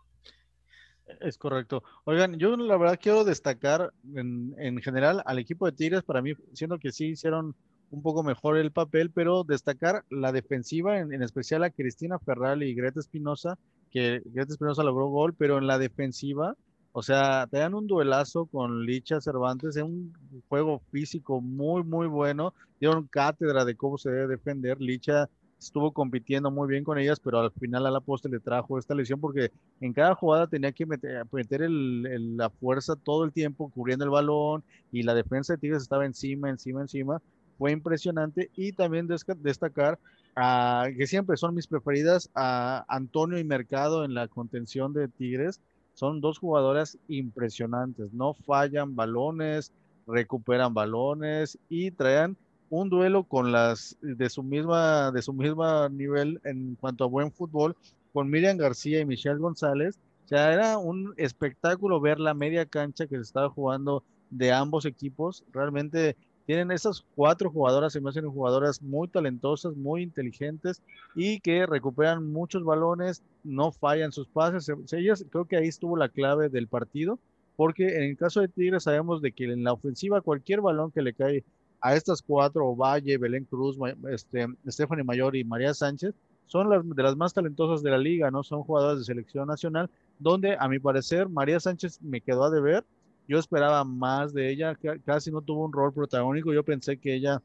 Es correcto. Oigan, yo la verdad quiero destacar en, en, general al equipo de Tigres, para mí, siendo que sí hicieron un poco mejor el papel, pero destacar la defensiva, en, en especial a Cristina Ferral y Greta Espinosa, que Greta Espinosa logró gol, pero en la defensiva, o sea, te dan un duelazo con Licha Cervantes, en un juego físico muy, muy bueno, dieron cátedra de cómo se debe defender. Licha estuvo compitiendo muy bien con ellas, pero al final a la poste le trajo esta lesión porque en cada jugada tenía que meter, el, la fuerza todo el tiempo cubriendo el balón y la defensa de Tigres estaba encima, encima, encima. Fue impresionante y también destacar a, que siempre son mis preferidas a Antonio y Mercado en la contención de Tigres. Son dos jugadoras impresionantes, no fallan balones, recuperan balones y traen un duelo con las de su misma de su misma nivel en cuanto a buen fútbol con Miriam García y Michelle González. O sea, era un espectáculo ver la media cancha que se estaba jugando de ambos equipos. Realmente tienen esas cuatro jugadoras, se me hacen jugadoras muy talentosas, muy inteligentes y que recuperan muchos balones, no fallan sus pases. Ellas, creo que ahí estuvo la clave del partido, porque en el caso de Tigres sabemos de que en la ofensiva cualquier balón que le cae a estas cuatro, Valle, Belén Cruz, este, Stephanie Mayor y María Sánchez, son las de las más talentosas de la liga, ¿no? Son jugadoras de selección nacional, donde a mi parecer María Sánchez me quedó a deber. Yo esperaba más de ella, casi no tuvo un rol protagónico. Yo pensé que ella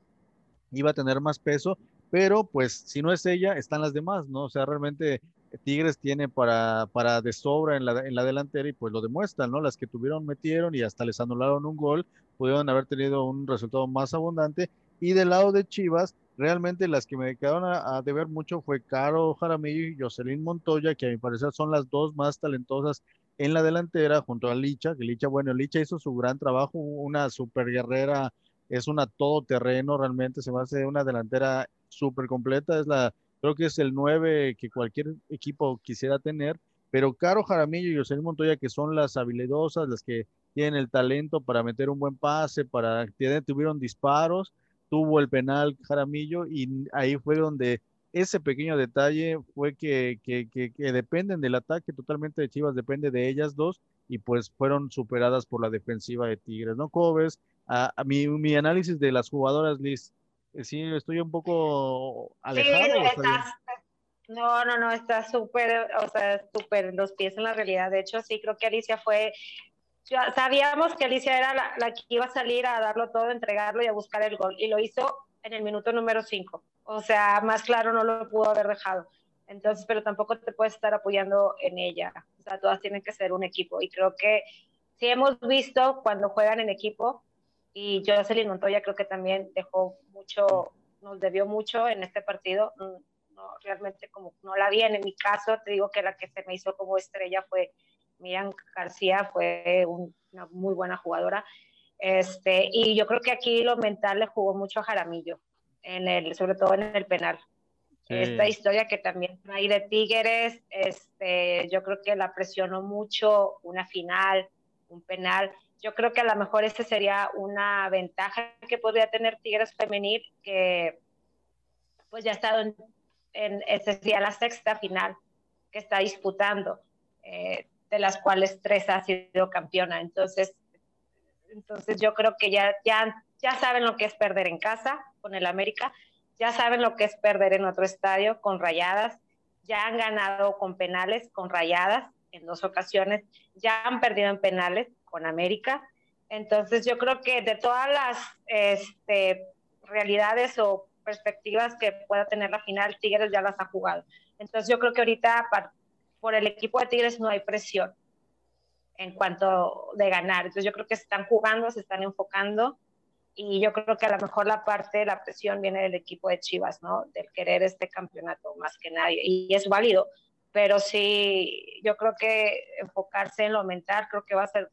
iba a tener más peso, pero pues si no es ella, están las demás, ¿no? O sea, realmente Tigres tiene para, para de sobra en la, en la delantera y pues lo demuestran, ¿no? Las que tuvieron metieron y hasta les anularon un gol, pudieron haber tenido un resultado más abundante. Y del lado de Chivas, realmente las que me quedaron a, deber mucho fue Caro Jaramillo y Jocelyn Montoya, que a mi parecer son las dos más talentosas en la delantera, junto a Licha, que Licha, bueno, Licha hizo su gran trabajo, una super guerrera, es una todoterreno, realmente se me hace una delantera súper completa, es la Creo que es el 9 que cualquier equipo quisiera tener, pero Caro Jaramillo y José Montoya, que son las habilidosas, las que tienen el talento para meter un buen pase, para que tuvieron disparos, tuvo el penal Jaramillo y ahí fue donde ese pequeño detalle fue que, que, que, dependen del ataque totalmente de Chivas, depende de ellas dos y pues fueron superadas por la defensiva de Tigres, ¿no? ¿Cómo ves? A, mi, mi análisis de las jugadoras, Liz, eh, sí, estoy un poco alejado. no, no, no, está súper, o sea, súper los pies en la realidad. De hecho, sí, creo que Alicia fue, sabíamos que Alicia era la, que iba a salir a darlo todo, entregarlo y a buscar el gol. Y lo hizo en el minuto número 5. O sea, más claro no lo pudo haber dejado. Entonces, pero tampoco te puedes estar apoyando en ella. O sea, todas tienen que ser un equipo. Y creo que sí hemos visto cuando juegan en equipo, y Jocelyn Montoya creo que también dejó mucho, nos debió mucho en este partido. No, realmente como no la vi en, mi caso, te digo que la que se me hizo como estrella fue Miriam García, fue una muy buena jugadora. Este, y yo creo que aquí lo mental le jugó mucho a Jaramillo, en el, sobre todo en el penal. Esta historia que también trae de Tigres, este, yo creo que la presionó mucho, una final, un penal yo creo que a lo mejor esa sería una ventaja que podría tener Tigres Femenil, que pues ya ha estado en, en esa sería la sexta final que está disputando, eh, de las cuales tres ha sido campeona. Entonces, entonces yo creo que ya, ya, ya saben lo que es perder en casa con el América, ya saben lo que es perder en otro estadio con rayadas, ya han ganado con penales con rayadas en dos ocasiones, ya han perdido en penales con América Entonces yo creo que de todas las este, realidades o perspectivas que pueda tener la final, Tigres ya las ha jugado. Entonces yo creo que ahorita por el equipo de Tigres no hay presión en cuanto de ganar. Entonces yo creo que se están jugando, se están enfocando y yo creo que a lo mejor la parte de la presión viene del equipo de Chivas, ¿no? Del querer este campeonato más que nadie y es válido, pero sí, yo creo que enfocarse en lo mental creo que va a ser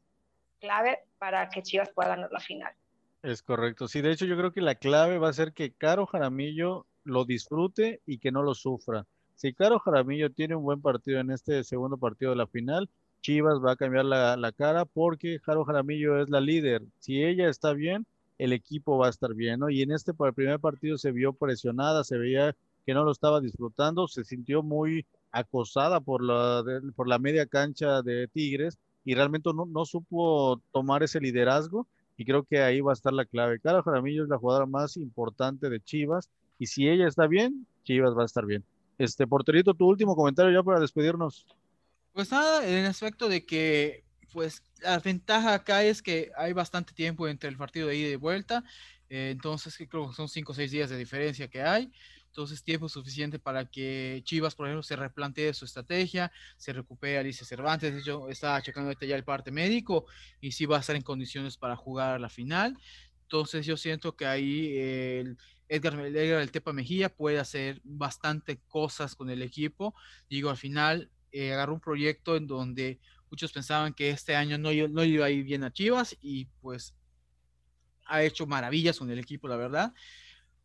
clave para que Chivas pueda ganar la final. Es correcto. Sí, de hecho yo creo que la clave va a ser que Caro Jaramillo lo disfrute y que no lo sufra. Si Caro Jaramillo tiene un buen partido en este segundo partido de la final, Chivas va a cambiar la, la cara porque Caro Jaramillo es la líder. Si ella está bien, el equipo va a estar bien, ¿no? Y en este primer partido se vio presionada, se veía que no lo estaba disfrutando, se sintió muy acosada por la, por la media cancha de Tigres y realmente no, no supo tomar ese liderazgo y creo que ahí va a estar la clave. Cara Jaramillo es la jugadora más importante de Chivas y si ella está bien, Chivas va a estar bien. Este, porterito, tu último comentario ya para despedirnos. Pues nada, en el aspecto de que, pues, la ventaja acá es que hay bastante tiempo entre el partido de ida y vuelta, eh, entonces creo que son cinco o seis días de diferencia que hay. Entonces, tiempo suficiente para que Chivas, por ejemplo, se replantee su estrategia, se recupere Alicia Cervantes. Yo estaba checando ahorita ya el parte médico y sí va a estar en condiciones para jugar a la final. Entonces, yo siento que ahí el Edgar, Edgar el Tepa Mejía puede hacer bastante cosas con el equipo. Digo, al final eh, agarró un proyecto en donde muchos pensaban que este año no, no iba a bien a Chivas y pues ha hecho maravillas con el equipo, la verdad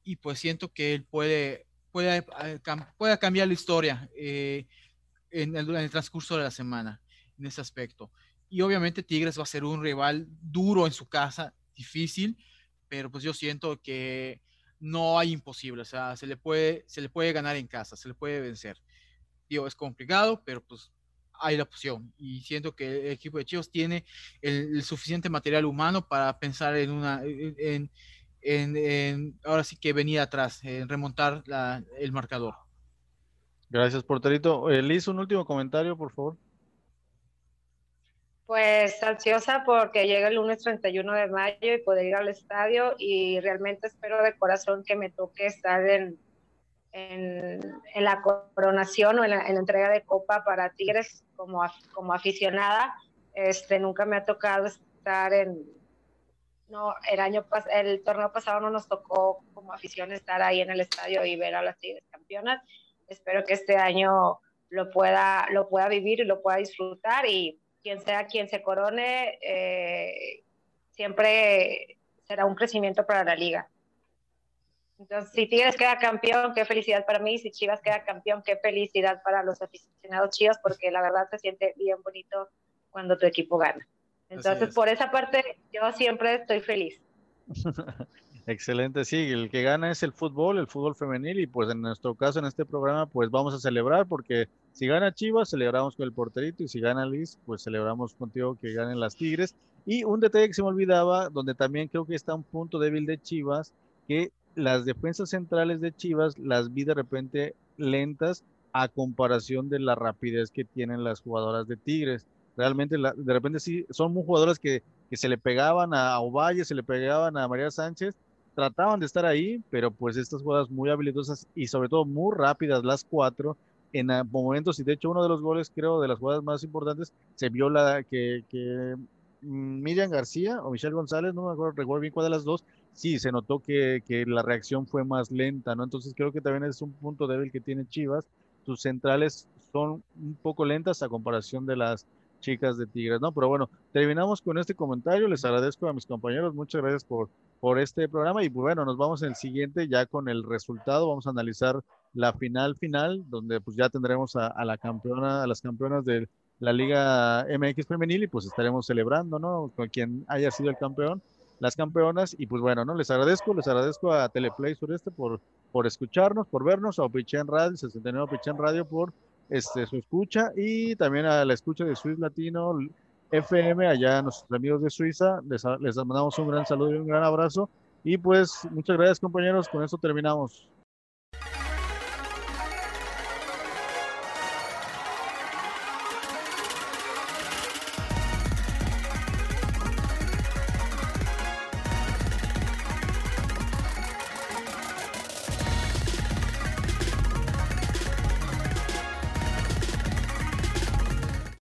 y pues siento que él puede, puede, eh, puede cambiar la historia eh, en, el, transcurso de la semana, en ese aspecto. Y obviamente Tigres va a ser un rival duro en su casa, difícil, pero pues yo siento que no hay imposible, o sea, se le puede, se le puede ganar en casa, se le puede vencer. Digo, es complicado, pero pues hay la opción. Y siento que el equipo de Chivas tiene el, suficiente material humano para pensar en una, en, en, ahora sí que venía atrás, en remontar el marcador. Gracias, porterito. Eh, Liz, un último comentario, por favor. Pues ansiosa porque llega el lunes 31 de mayo y poder ir al estadio y realmente espero de corazón que me toque estar en, en, en la coronación o en la, en la, entrega de copa para Tigres como, como aficionada. Este, nunca me ha tocado estar en, no, el año el torneo pasado no nos tocó como afición estar ahí en el estadio y ver a las Tigres campeonas. Espero que este año lo pueda, lo pueda vivir y lo pueda disfrutar y quien sea quien se corone, eh, siempre será un crecimiento para la liga. Entonces, si Tigres queda campeón, qué felicidad para mí. Si Chivas queda campeón, qué felicidad para los aficionados Chivas, porque la verdad se siente bien bonito cuando tu equipo gana. Entonces, por esa parte, yo siempre estoy feliz. [laughs] Excelente, sí, el que gana es el fútbol, el fútbol femenil y pues en nuestro caso en este programa pues vamos a celebrar porque si gana Chivas celebramos con el porterito y si gana Liz pues celebramos contigo que ganen las Tigres. Y un detalle que se me olvidaba donde también creo que está un punto débil de Chivas que las defensas centrales de Chivas las vi de repente lentas a comparación de la rapidez que tienen las jugadoras de Tigres. Realmente de repente sí, son muy jugadoras que, que, se le pegaban a Ovalle, se le pegaban a María Sánchez, trataban de estar ahí, pero pues estas jugadas muy habilidosas y sobre todo muy rápidas las cuatro en momentos, y de hecho uno de los goles creo de las jugadas más importantes se vio la que, que mm, Miriam García o Michelle González, no me acuerdo, recuerdo bien cuál de las dos, sí, se notó que, que la reacción fue más lenta, ¿no? Entonces creo que también es un punto débil que tiene Chivas, sus centrales son un poco lentas a comparación de las chicas de Tigres, ¿no? Pero bueno, terminamos con este comentario. Les agradezco a mis compañeros, muchas gracias por, por este programa y bueno, nos vamos en el siguiente ya con el resultado. Vamos a analizar la final final, donde pues ya tendremos a, la campeona, a las campeonas de la Liga MX femenil y pues estaremos celebrando, ¿no? Con quien haya sido el campeón, las campeonas y pues bueno, ¿no? Les agradezco, les agradezco a Teleplay Sureste por, por escucharnos, por vernos, a Opichen Radio, 69 Opichen Radio por este, su escucha y también a la escucha de Swiss Latino FM, allá a nuestros amigos de Suiza. Les, les mandamos un gran saludo y un gran abrazo. Y pues muchas gracias compañeros, con eso terminamos.